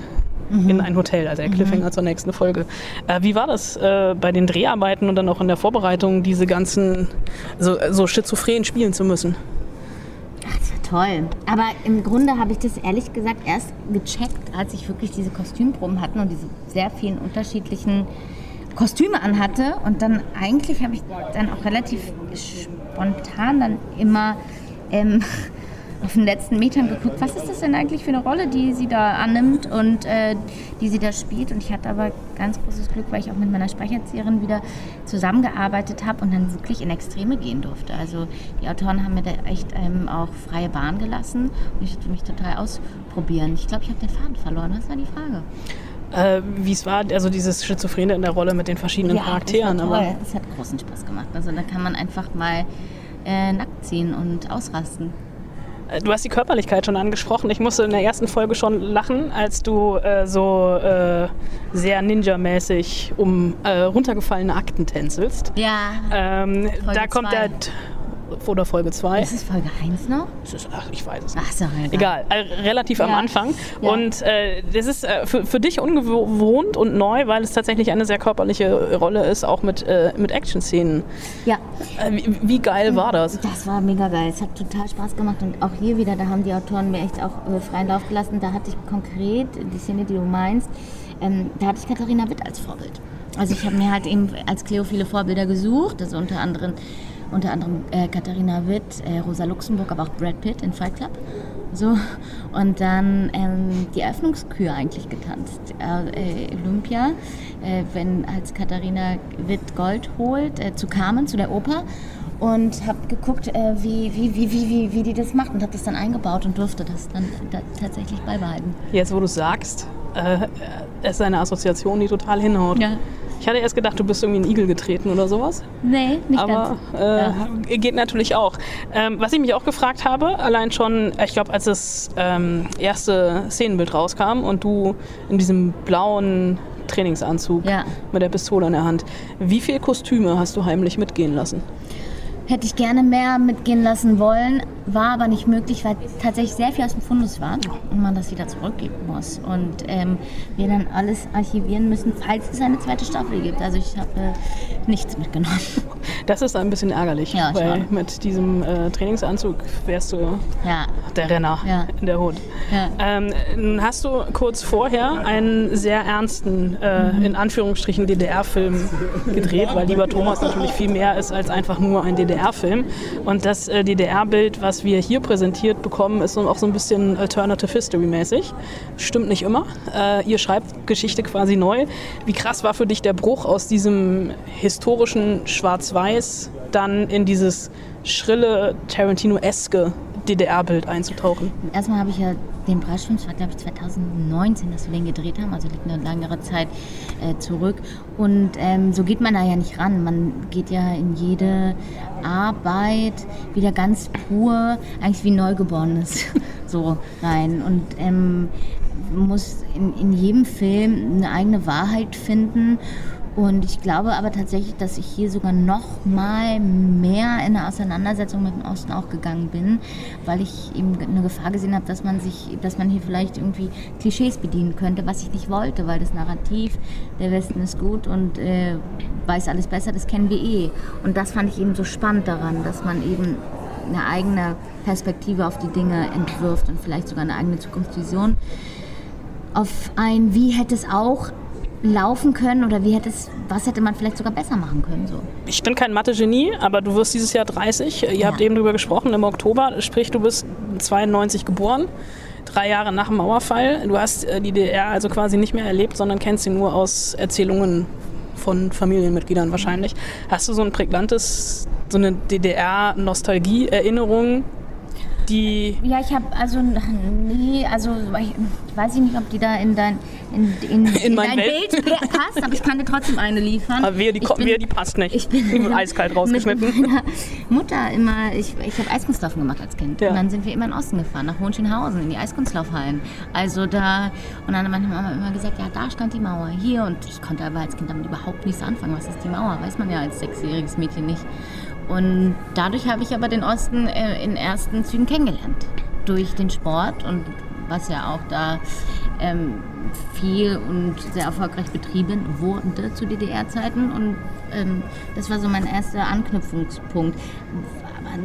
in ein Hotel, also der Cliffhanger zur nächsten Folge. Äh, wie war das äh, bei den Dreharbeiten und dann auch in der Vorbereitung, diese ganzen so, so schizophren spielen zu müssen? Toll. Aber im Grunde habe ich das ehrlich gesagt erst gecheckt, als ich wirklich diese Kostümproben hatten und diese sehr vielen unterschiedlichen Kostüme anhatte. Und dann eigentlich habe ich dann auch relativ spontan dann immer ähm, auf den letzten Metern geguckt, was ist das denn eigentlich für eine Rolle, die sie da annimmt und äh, die sie da spielt. Und ich hatte aber ganz großes Glück, weil ich auch mit meiner Sprecherzieherin wieder zusammengearbeitet habe und dann wirklich in Extreme gehen durfte. Also die Autoren haben mir da echt ähm, auch freie Bahn gelassen und ich durfte mich total ausprobieren. Ich glaube, ich habe den Faden verloren. Was war die Frage? Äh, wie es war, also dieses Schizophrene in der Rolle mit den verschiedenen Charakteren. Das, war aber toll. das hat großen Spaß gemacht. Also da kann man einfach mal äh, nackt ziehen und ausrasten. Du hast die Körperlichkeit schon angesprochen. Ich musste in der ersten Folge schon lachen, als du äh, so äh, sehr Ninja-mäßig um äh, runtergefallene Akten tänzelst. Ja. Ähm, da kommt zwei. der. Oder Folge 2. Ist es Folge 1 noch? Ach, ich weiß es Ach, so, Egal, äh, relativ am Ja. Anfang. Ja. Und äh, das ist äh, für, für dich ungewohnt und neu, weil es tatsächlich eine sehr körperliche Rolle ist, auch mit, äh, mit Action-Szenen. Ja. Äh, wie, wie geil war das? Das war mega geil. Es hat total Spaß gemacht. Und auch hier wieder, da haben die Autoren mir echt auch äh, freien Lauf gelassen. Da hatte ich konkret die Szene, die du meinst, ähm, da hatte ich Katharina Witt als Vorbild. Also ich habe mir halt eben als Cleo viele Vorbilder gesucht. Also unter anderem, unter anderem äh, Katharina Witt, äh, Rosa Luxemburg, aber auch Brad Pitt in Fight Club. So. Und dann ähm, die Eröffnungskür eigentlich getanzt. Äh, äh, Olympia, äh, wenn als Katharina Witt Gold holt, äh, zu Carmen, zu der Oper. Und habe geguckt, äh, wie, wie, wie, wie, wie, wie die das macht und habe das dann eingebaut und durfte das dann da tatsächlich beibehalten. Jetzt, wo du sagst, äh, es ist eine Assoziation, die total hinhaut. Ja. Ich hatte erst gedacht, du bist irgendwie in den Igel getreten oder sowas. Nee, nicht Aber ganz. äh, geht natürlich auch. Ähm, was ich mich auch gefragt habe, allein schon, ich glaube, als das ähm, erste Szenenbild rauskam und du in diesem blauen Trainingsanzug Ja. mit der Pistole in der Hand, wie viele Kostüme hast du heimlich mitgehen lassen? Hätte ich gerne mehr mitgehen lassen wollen, war aber nicht möglich, weil tatsächlich sehr viel aus dem Fundus war und man das wieder zurückgeben muss. Und ähm, wir dann alles archivieren müssen, falls es eine zweite Staffel gibt. Also ich habe äh, nichts mitgenommen. Das ist ein bisschen ärgerlich, Ja, weil schon. mit diesem äh, Trainingsanzug wärst du Ja. der Renner Ja. in der Hut. Ähm, nun hast du kurz vorher einen sehr ernsten, äh, Mhm. in Anführungsstrichen, DDR-Film gedreht, weil Lieber Thomas natürlich viel mehr ist als einfach nur ein DDR-Film. Und das äh, DDR-Bild, was wir hier präsentiert bekommen, ist auch so ein bisschen Alternative History-mäßig. Stimmt nicht immer. Äh, ihr schreibt Geschichte quasi neu. Wie krass war für dich der Bruch aus diesem historischen Schwarz-Weiß dann in dieses schrille, Tarantino-eske DDR-Bild einzutauchen? Erstmal habe ich ja den Preisfilm, das war glaube ich 2019, dass wir den gedreht haben, also liegt eine langere Zeit äh, zurück. Und ähm, so geht man da ja nicht ran. Man geht ja in jede Arbeit wieder ganz pur, eigentlich wie Neugeborenes so rein. Und ähm, muss in, in jedem Film eine eigene Wahrheit finden. Und ich glaube aber tatsächlich, dass ich hier sogar noch mal mehr in eine Auseinandersetzung mit dem Osten auch gegangen bin, weil ich eben eine Gefahr gesehen habe, dass man sich, dass man hier vielleicht irgendwie Klischees bedienen könnte, was ich nicht wollte, weil das Narrativ, der Westen ist gut und äh, weiß alles besser, das kennen wir eh. Und das fand ich eben so spannend daran, dass man eben eine eigene Perspektive auf die Dinge entwirft und vielleicht sogar eine eigene Zukunftsvision auf ein Wie hätte es auch laufen können oder wie hätte es, was hätte man vielleicht sogar besser machen können? So. Ich bin kein Mathe-Genie, aber du wirst dieses Jahr 30. Ihr habt eben drüber gesprochen im Oktober, sprich du bist 92 geboren. Drei Jahre nach dem Mauerfall. Du hast äh, die DDR also quasi nicht mehr erlebt, sondern kennst sie nur aus Erzählungen von Familienmitgliedern wahrscheinlich. Hast du so ein prägnantes, so eine DDR-Nostalgie-Erinnerung, die Ja, ich habe also nee, also ich, ich weiß nicht, ob die da in dein in, in, In mein dein Welt- Bild passt, aber ich kann dir trotzdem eine liefern. Aber wehe, die, Ich bin- wehe, die passt nicht. Ich bin die wird eiskalt rausgeschnitten. Mit meiner Mutter immer, ich, ich habe Eiskunstlaufen gemacht als Kind. Und dann sind wir immer in den Osten gefahren, nach Hohenschönhausen, in die Eiskunstlaufhallen. Also da, und dann hat meine Mama immer gesagt, ja, da stand die Mauer, hier. Und ich konnte aber als Kind damit überhaupt nichts anfangen. Was ist die Mauer? Weiß man ja als sechsjähriges Mädchen nicht. Und dadurch habe ich aber den Osten äh, in ersten Zügen kennengelernt. Durch den Sport und was ja auch da ähm, viel und sehr erfolgreich betrieben wurde zu DDR-Zeiten. Und ähm, das war so mein erster Anknüpfungspunkt. Aber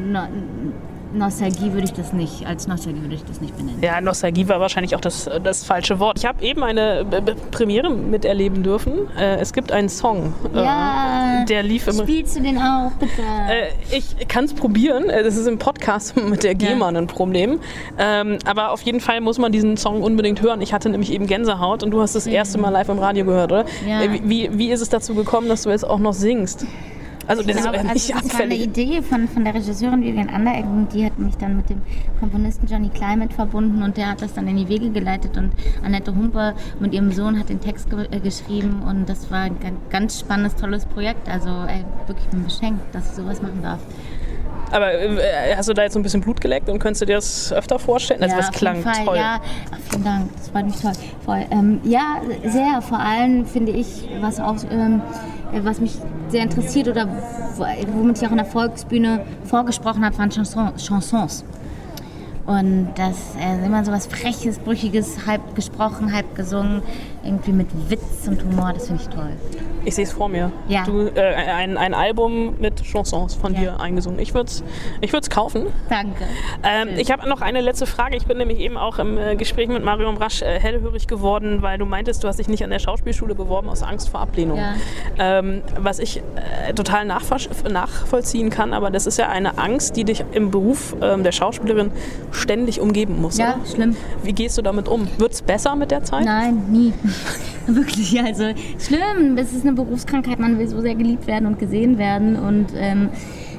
Nostalgie würde ich das nicht, als Nostalgie würde ich das nicht benennen. Ja, Nostalgie war wahrscheinlich auch das, das falsche Wort. Ich habe eben eine Premiere miterleben dürfen. Äh, es gibt einen Song, äh, Ja, der lief im Spielst du den auch, bitte? Äh, ich kann es probieren. Das ist im Podcast mit der GEMA ein Problem. Ähm, aber auf jeden Fall muss man diesen Song unbedingt hören. Ich hatte nämlich eben Gänsehaut und du hast das erste Mal live im Radio gehört, oder? Ja. Wie, wie ist es dazu gekommen, dass du jetzt auch noch singst? Also, das ist glaube, äh, also nicht das war eine. Idee von, von der Regisseurin Vivian Anderegg und die hat mich dann mit dem Komponisten Johnny Climate verbunden und der hat das dann in die Wege geleitet und Annette Humper mit ihrem Sohn hat den Text ge äh, geschrieben und das war ein ga- ganz spannendes, tolles Projekt. Also ey, wirklich ich bin beschenkt, dass ich sowas machen darf. Aber äh, hast du da jetzt so ein bisschen Blut geleckt und könntest du dir das öfter vorstellen? Also, ja, das klang Fall, toll. Ja, Ach, vielen Dank, das war nicht toll. Voll. Ähm, ja, sehr. Vor allem finde ich, was auch, ähm, äh, was mich sehr interessiert oder wo- womit ich auch in der Volksbühne vorgesprochen habe, waren Chanson, Chansons. Und das äh, immer so was Freches, Brüchiges, halb gesprochen, halb gesungen, irgendwie mit Witz und Humor, das finde ich toll. Ich sehe es vor mir. Ja. Du, äh, ein, ein Album mit Chansons von dir eingesungen. Ich würde es ich würd's kaufen. Danke. Ähm, ich habe noch eine letzte Frage. Ich bin nämlich eben auch im äh, Gespräch mit Marion Brasch äh, hellhörig geworden, weil du meintest, du hast dich nicht an der Schauspielschule beworben aus Angst vor Ablehnung. Ja. Ähm, was ich äh, total nachvoll- nachvollziehen kann, aber das ist ja eine Angst, die dich im Beruf ähm, der Schauspielerin ständig umgeben muss. Ja, oder? schlimm. Wie gehst du damit um? Wird es besser mit der Zeit? Nein, nie. Wirklich, also schlimm. Es ist eine Berufskrankheit. Man will so sehr geliebt werden und gesehen werden. Und ähm,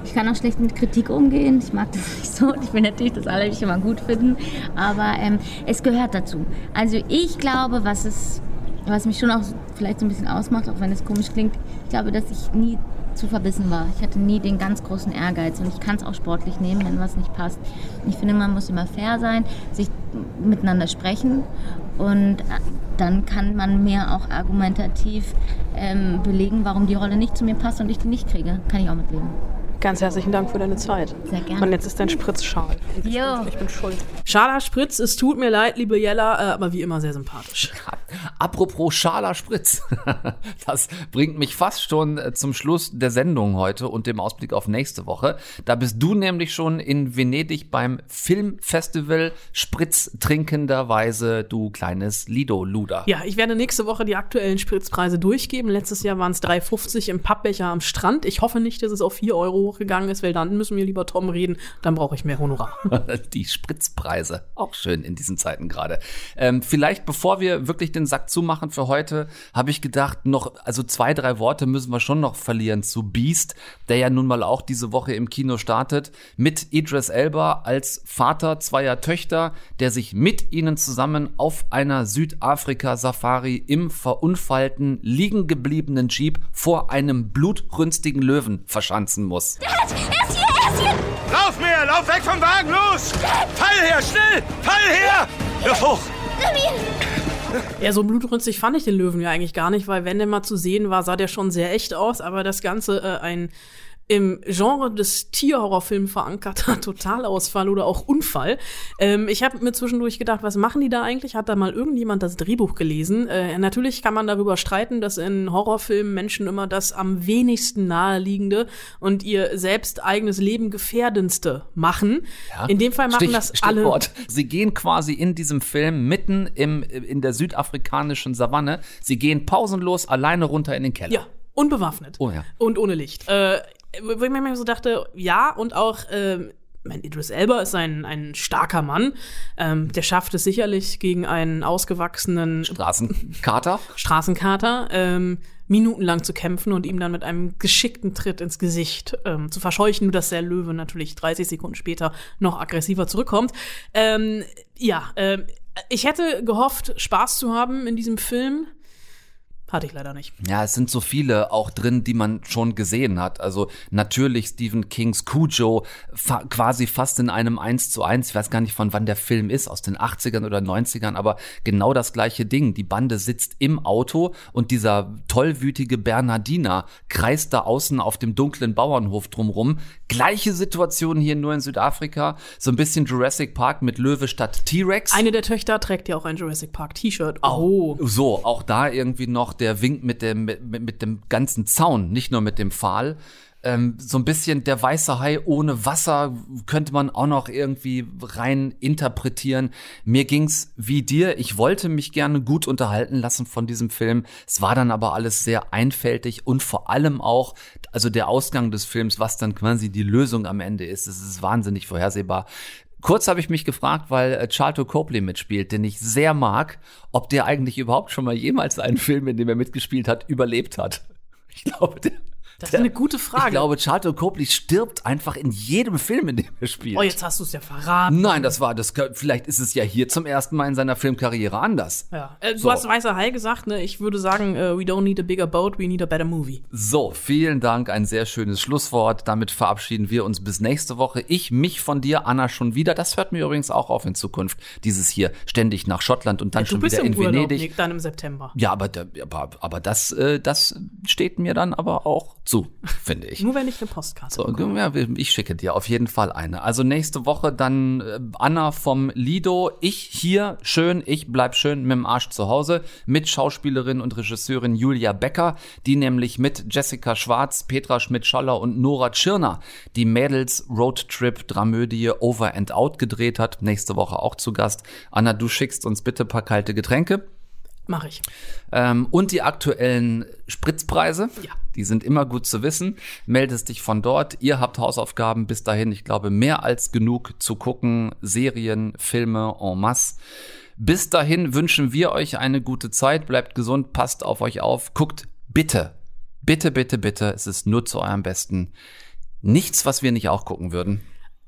ich kann auch schlecht mit Kritik umgehen. Ich mag das nicht so. Ich will natürlich, dass alle mich immer gut finden. Aber ähm, es gehört dazu. Also ich glaube, was es, was mich schon auch vielleicht so ein bisschen ausmacht, auch wenn es komisch klingt, ich glaube, dass ich nie zu verbissen war. Ich hatte nie den ganz großen Ehrgeiz und ich kann es auch sportlich nehmen, wenn was nicht passt. Ich finde, man muss immer fair sein, sich miteinander sprechen und dann kann man mir auch argumentativ ähm, belegen, warum die Rolle nicht zu mir passt und ich die nicht kriege. Kann ich auch mitleben. Ganz herzlichen Dank für deine Zeit. Sehr gerne. Und jetzt ist dein Spritzschal. Jo. ich bin schuld. Schala Spritz, es tut mir leid, liebe Jella, äh, aber wie immer sehr sympathisch. Apropos Schala Spritz. Das bringt mich fast schon äh, zum Schluss der Sendung heute und dem Ausblick auf nächste Woche. Da bist du nämlich schon in Venedig beim Filmfestival Spritz trinkenderweise, du kleines Lido-Luder. Ja, ich werde nächste Woche die aktuellen Spritzpreise durchgeben. Letztes Jahr waren es 3,50 im Pappbecher am Strand. Ich hoffe nicht, dass es auf 4 Euro hochgegangen ist, weil dann müssen wir lieber Tom reden. Dann brauche ich mehr Honorar. Die Spritzpreise. Auch schön in diesen Zeiten gerade. Ähm, vielleicht, bevor wir wirklich den Sack zumachen für heute, habe ich gedacht, noch, also zwei, drei Worte müssen wir schon noch verlieren zu Beast, der ja nun mal auch diese Woche im Kino startet, mit Idris Elba als Vater zweier Töchter, der sich mit ihnen zusammen auf einer Südafrika-Safari im verunfallten, liegen gebliebenen Jeep vor einem blutrünstigen Löwen verschanzen muss. Er ist hier, er ist hier! Lauf mehr, lauf weg vom Wagen, los! Fall her, schnell! Fall her! Wirf hoch! Ja, so blutrünstig fand ich den Löwen ja eigentlich gar nicht, weil wenn der mal zu sehen war, sah der schon sehr echt aus, aber das Ganze äh, ein im Genre des Tierhorrorfilms verankerter Totalausfall oder auch Unfall. Ähm, ich habe mir zwischendurch gedacht, was machen die da eigentlich? Hat da mal irgendjemand das Drehbuch gelesen? Äh, natürlich kann man darüber streiten, dass in Horrorfilmen Menschen immer das am wenigsten naheliegende und ihr selbst eigenes Leben gefährdendste machen. Ja. In dem Fall machen Stich, das alle. Stichwort. Sie gehen quasi in diesem Film mitten im, in der südafrikanischen Savanne. Sie gehen pausenlos alleine runter in den Keller. Ja, unbewaffnet. Oh ja. Und ohne Licht. Äh, wo ich mir so dachte, ja, und auch, äh, mein Idris Elba ist ein, ein starker Mann. Ähm, der schafft es sicherlich gegen einen ausgewachsenen Straßenkater. Straßenkater ähm, minutenlang zu kämpfen und ihm dann mit einem geschickten Tritt ins Gesicht ähm, zu verscheuchen, nur dass der Löwe natürlich 30 Sekunden später noch aggressiver zurückkommt. Ähm, ja, ähm, ich hätte gehofft, Spaß zu haben in diesem Film. Hatte ich leider nicht. Ja, es sind so viele auch drin, die man schon gesehen hat. Also natürlich Stephen Kings Cujo, fa quasi fast in einem 1 zu 1. Ich weiß gar nicht, von wann der Film ist, aus den 80ern oder 90ern, aber genau das gleiche Ding. Die Bande sitzt im Auto und dieser tollwütige Bernardiner kreist da außen auf dem dunklen Bauernhof drumrum. Gleiche Situation hier nur in Südafrika. So ein bisschen Jurassic Park mit Löwe statt T-Rex. Eine der Töchter trägt ja auch ein Jurassic Park T-Shirt. Oh. So, auch da irgendwie noch der winkt mit dem, mit, mit dem ganzen Zaun, nicht nur mit dem Pfahl. Ähm, so ein bisschen der weiße Hai ohne Wasser könnte man auch noch irgendwie rein interpretieren. Mir ging's wie dir. Ich wollte mich gerne gut unterhalten lassen von diesem Film. Es war dann aber alles sehr einfältig und vor allem auch, also der Ausgang des Films, was dann quasi die Lösung am Ende ist. Es ist wahnsinnig vorhersehbar. Kurz habe ich mich gefragt, weil äh, Charlton Copley mitspielt, den ich sehr mag, ob der eigentlich überhaupt schon mal jemals einen Film, in dem er mitgespielt hat, überlebt hat. Ich glaube, der, Das ist eine gute Frage. ich glaube, Charlton Copley stirbt einfach in jedem Film, in dem er spielt. oh, jetzt hast du es ja verraten. Nein, das war das. Vielleicht ist es ja hier zum ersten Mal in seiner Filmkarriere anders. Ja. Äh, du So. hast Weißer Hai gesagt, ne? Ich würde sagen, äh, we don't need a bigger boat, we need a better movie. So, vielen Dank, ein sehr schönes Schlusswort. Damit verabschieden wir uns bis nächste Woche. Ich mich von dir, Anna, schon wieder. Das hört mir übrigens auch auf in Zukunft. Dieses hier ständig nach Schottland und dann du schon bist wieder in Urlaub, Venedig. Nick, dann im September. Ja, aber, aber, aber das, äh, das steht mir dann aber auch zu, finde ich. Nur wenn ich eine Postkarte So, bekomme. ja, ich schicke dir auf jeden Fall eine. Also nächste Woche dann äh, Anna vom Lido, ich hier schön, ich bleib schön mit dem Arsch zu Hause mit Schauspielerin und Regisseurin Julia Becker, die nämlich mit Jessica Schwarz, Petra Schmidt-Schaller und Nora Tschirner die Mädels Roadtrip Dramödie Over and Out gedreht hat. Nächste Woche auch zu Gast. Anna, du schickst uns bitte ein paar kalte Getränke. Mach ich. Ähm, und die aktuellen Spritzpreise, die sind immer gut zu wissen. Meldest dich von dort. Ihr habt Hausaufgaben bis dahin, ich glaube, mehr als genug zu gucken. Serien, Filme en masse. Bis dahin wünschen wir euch eine gute Zeit. Bleibt gesund, passt auf euch auf. Guckt bitte, bitte, bitte, bitte, es ist nur zu eurem Besten. Nichts, was wir nicht auch gucken würden.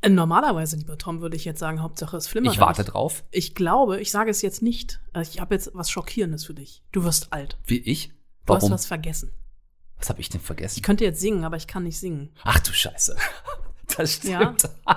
Normalerweise, lieber Tom, würde ich jetzt sagen, Hauptsache es flimmert. Ich warte drauf. Ich glaube, ich sage es jetzt nicht. äh, Ich habe jetzt was Schockierendes für dich. Du wirst alt. Wie ich? Du hast Warum? was vergessen. Was habe ich denn vergessen? Ich könnte jetzt singen, aber ich kann nicht singen. Ach du Scheiße. Das Ja. stimmt.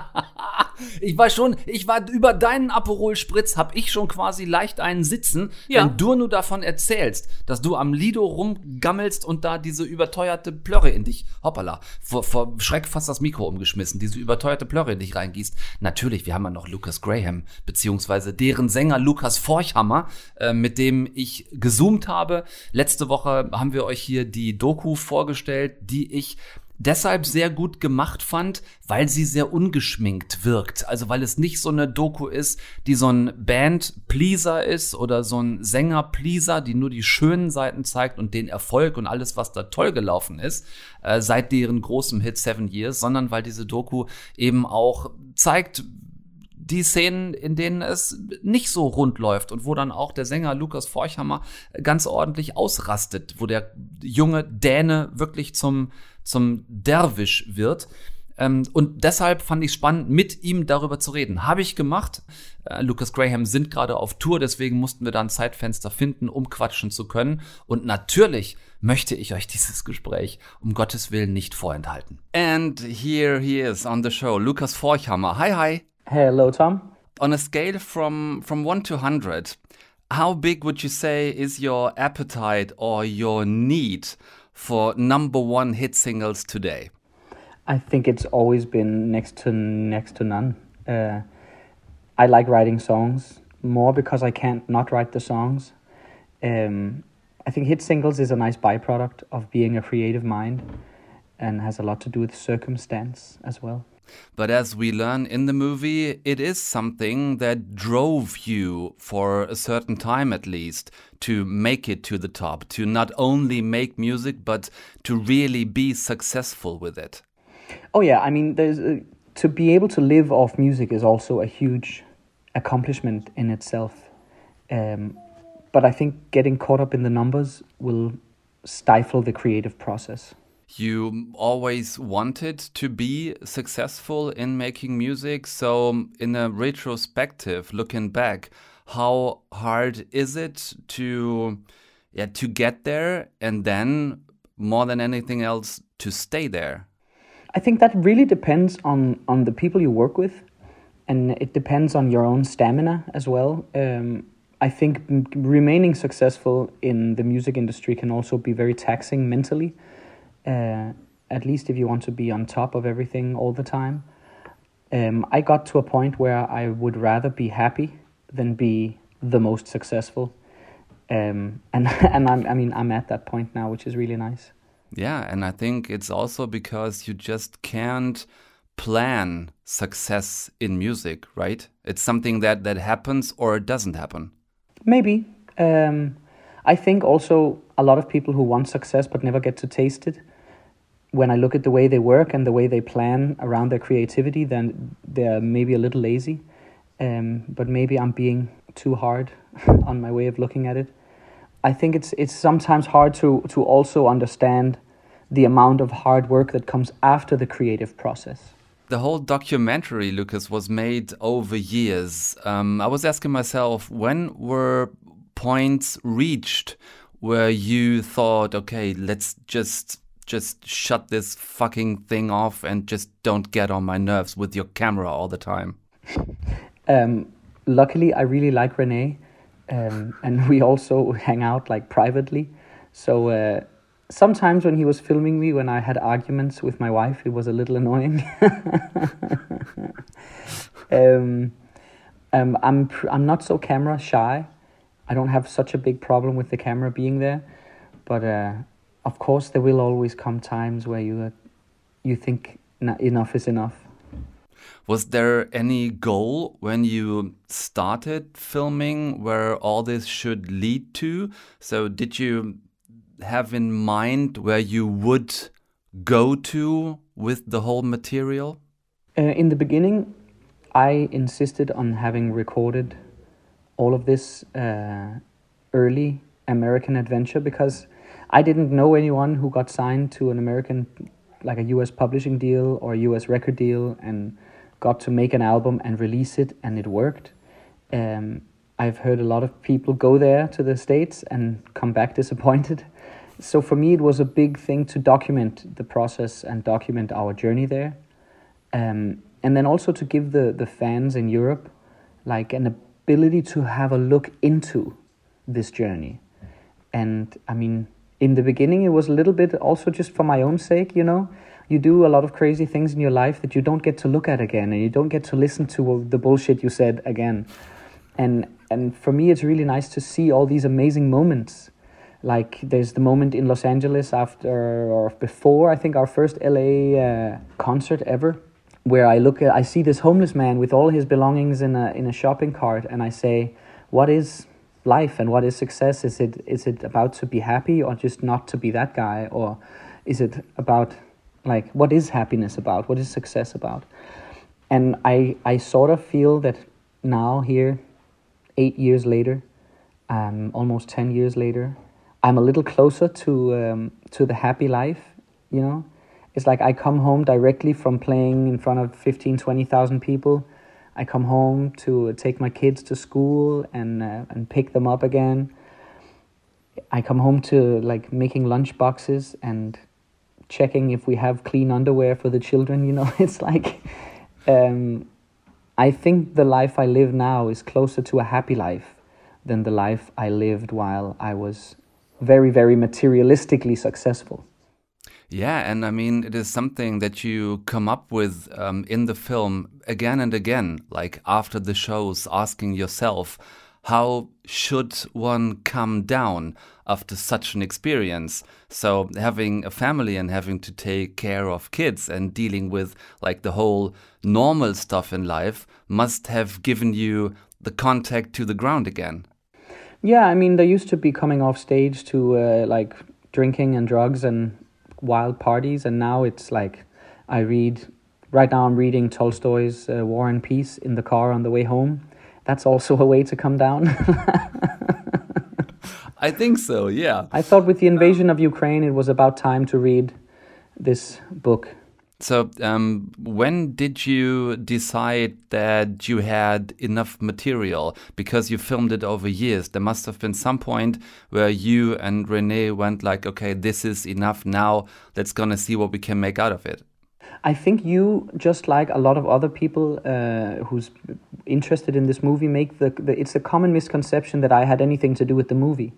Ich war schon, ich war über deinen Aperol Spritz, hab ich schon quasi leicht einen sitzen, Ja. wenn du nur davon erzählst, dass du am Lido rumgammelst und da diese überteuerte Plörre in dich, hoppala, vor, vor Schreck fast das Mikro umgeschmissen, diese überteuerte Plörre in dich reingießt. Natürlich, wir haben ja noch Lucas Graham, beziehungsweise deren Sänger Lukas Forchhammer, äh, mit dem ich gezoomt habe. Letzte Woche haben wir euch hier die Doku vorgestellt, die ich deshalb sehr gut gemacht fand, weil sie sehr ungeschminkt wirkt. Also weil es nicht so eine Doku ist, die so ein Band-Pleaser ist oder so ein Sänger-Pleaser, die nur die schönen Seiten zeigt und den Erfolg und alles, was da toll gelaufen ist, äh, seit deren großem Hit Seven Years, sondern weil diese Doku eben auch zeigt, die Szenen, in denen es nicht so rund läuft und wo dann auch der Sänger Lukas Forchhammer ganz ordentlich ausrastet, wo der junge Däne wirklich zum, zum Derwisch wird. Ähm, und deshalb fand ich es spannend, mit ihm darüber zu reden. Habe ich gemacht. Äh, Lucas Graham sind gerade auf Tour, deswegen mussten wir da ein Zeitfenster finden, um quatschen zu können. Und natürlich möchte ich euch dieses Gespräch um Gottes Willen nicht vorenthalten. And here he is on the show, Lukas Forchhammer. Hi, hi. Hello, Tom. On a scale from from 1 to 100, how big would you say is your appetite or your need for number one hit singles today? I think it's always been next to next to none. Uh, I like writing songs more because I can't not write the songs. Um, I think hit singles is a nice byproduct of being a creative mind and has a lot to do with circumstance as well. But as we learn in the movie, it is something that drove you for a certain time at least to make it to the top, to not only make music, but to really be successful with it. Oh, yeah. I mean, there's. Uh, to be able to live off music is also a huge accomplishment in itself. Um, but I think getting caught up in the numbers will stifle the creative process. You always wanted to be successful in making music. So, in a retrospective, looking back, how hard is it to, yeah, to get there, and then more than anything else, to stay there? I think that really depends on on the people you work with, and it depends on your own stamina as well. Um, I think remaining successful in the music industry can also be very taxing mentally. Uh, at least if you want to be on top of everything all the time. Um, I got to a point where I would rather be happy than be the most successful. Um, and and I'm, I mean I'm at that point now, which is really nice. Yeah, and I think it's also because you just can't plan success in music, right? It's something that that happens or it doesn't happen. Maybe. Um, I think also a lot of people who want success but never get to taste it. When I look at the way they work and the way they plan around their creativity, then they're maybe a little lazy. Um, but maybe I'm being too hard on my way of looking at it. I think it's it's sometimes hard to to also understand the amount of hard work that comes after the creative process. The whole documentary, Lucas, was made over years. Um, I was asking myself, when were points reached where you thought, okay, let's just just shut this fucking thing off and just don't get on my nerves with your camera all the time? Um, luckily, I really like Renee um, and we also hang out like privately. So uh, sometimes when he was filming me, when I had arguments with my wife, it was a little annoying. um, um, I'm I'm not so camera shy. I don't have such a big problem with the camera being there, but uh, of course there will always come times where you uh, you think enough is enough. Was there any goal when you started filming where all this should lead to? So, did you have in mind where you would go to with the whole material? Uh, in the beginning, I insisted on having recorded all of this uh, early American adventure because I didn't know anyone who got signed to an American, like a US publishing deal or a US record deal, and got to make an album and release it, and it worked. Um, I've heard a lot of people go there to the States and come back disappointed. So for me, it was a big thing to document the process and document our journey there. Um, and then also to give the, the fans in Europe like an ability to have a look into this journey. And I mean, in the beginning, it was a little bit also just for my own sake, you know. You do a lot of crazy things in your life that you don't get to look at again and you don't get to listen to the bullshit you said again. And and for me it's really nice to see all these amazing moments. Like there's the moment in Los Angeles after or before I think our first LA uh, concert ever where I look at I see this homeless man with all his belongings in a in a shopping cart and I say what is life and what is success? Is it is it about to be happy or just not to be that guy? Or is it about like what is happiness about? What is success about? And i i sort of feel that now here eight years later um, almost 10 years later i'm a little closer to um, to the happy life you know? It's like i come home directly from playing in front of 15 20000 people i come home to take my kids to school and uh, and pick them up again i come home to like making lunch boxes and checking if we have clean underwear for the children. You know, it's like um, I think the life I live now is closer to a happy life than the life I lived while I was very, very materialistically successful. Yeah, and I mean, it is something that you come up with um, in the film again and again, like after the shows, asking yourself, how should one come down after such an experience? So, having a family and having to take care of kids and dealing with like the whole normal stuff in life must have given you the contact to the ground again. Yeah, I mean, they used to be coming off stage to uh, like drinking and drugs and wild parties, and now it's like I read. Right now, I'm reading Tolstoy's uh, War and Peace in the car on the way home. That's also a way to come down. I think so, yeah. I thought with the invasion of Ukraine, it was about time to read this book. So, um, when did you decide that you had enough material? Because you filmed it over years. There must have been some point where you and Renee went like, okay, this is enough now. Let's gonna see what we can make out of it. I think you, just like a lot of other people uh, who's interested in this movie, make the, the, it's a common misconception that I had anything to do with the movie.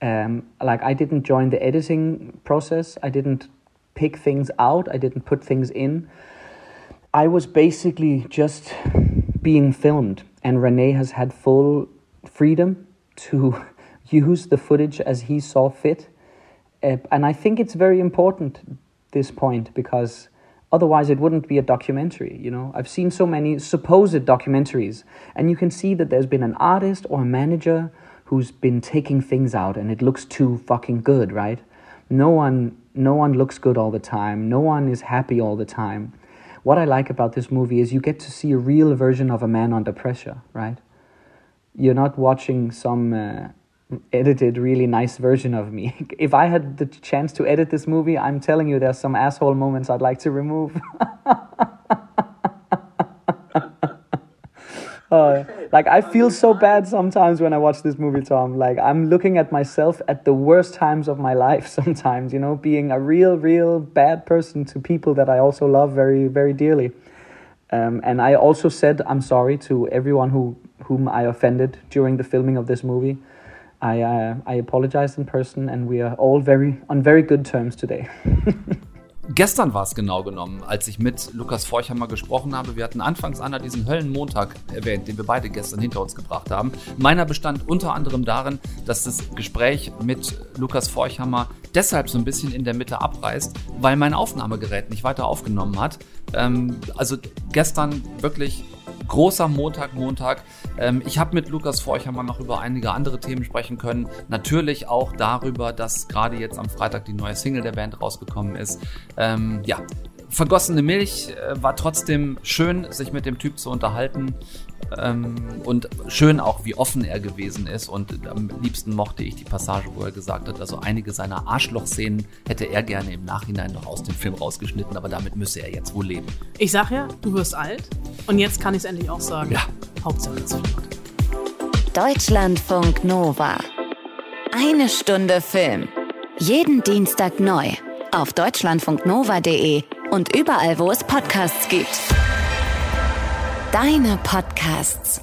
Um, like I didn't join the editing process. I didn't pick things out. I didn't put things in. I was basically just being filmed, and Rene has had full freedom to use the footage as he saw fit. Uh, and I think it's very important this point because otherwise it wouldn't be a documentary you know i've seen so many supposed documentaries and you can see that there's been an artist or a manager who's been taking things out and it looks too fucking good right no one no one looks good all the time. No one is happy all the time. What i like about this movie is you get to see a real version of a man under pressure right? You're not watching some uh, edited really nice version of me. If i had the chance to edit this movie i'm telling you there's some asshole moments i'd like to remove. Uh, like I feel so bad sometimes when I watch this movie, Tom. Like I'm looking at myself at the worst times of my life. Sometimes, you know, being a real, real bad person to people that I also love very, very dearly. Um, and I also said I'm sorry to everyone who whom I offended during the filming of this movie. I uh, I apologized in person, and we are all very on very good terms today. Gestern war es genau genommen, als ich mit Lukas Forchhammer gesprochen habe. Wir hatten anfangs Anna diesen Höllenmontag erwähnt, den wir beide gestern hinter uns gebracht haben. Meiner bestand unter anderem darin, dass das Gespräch mit Lukas Forchhammer deshalb so ein bisschen in der Mitte abreißt, weil mein Aufnahmegerät nicht weiter aufgenommen hat. Ähm, also gestern wirklich großer Montag, Montag. Ähm, ich habe mit Lukas Forchermann noch über einige andere Themen sprechen können. Natürlich auch darüber, dass gerade jetzt am Freitag die neue Single der Band rausgekommen ist. Ähm, ja, vergossene Milch äh, war trotzdem schön, sich mit dem Typ zu unterhalten. Ähm, und schön auch, wie offen er gewesen ist. Und am liebsten mochte ich die Passage, wo er gesagt hat, also einige seiner Arschlochszenen hätte er gerne im Nachhinein noch aus dem Film rausgeschnitten, aber damit müsse er jetzt wohl leben. Ich sag ja, du wirst alt. Und jetzt kann ich es endlich auch sagen. Ja. Hauptsache es flimmert. Deutschlandfunk Nova. Eine Stunde Film. Jeden Dienstag neu. Auf deutschlandfunknova.de und überall, wo es Podcasts gibt. Deine Podcasts.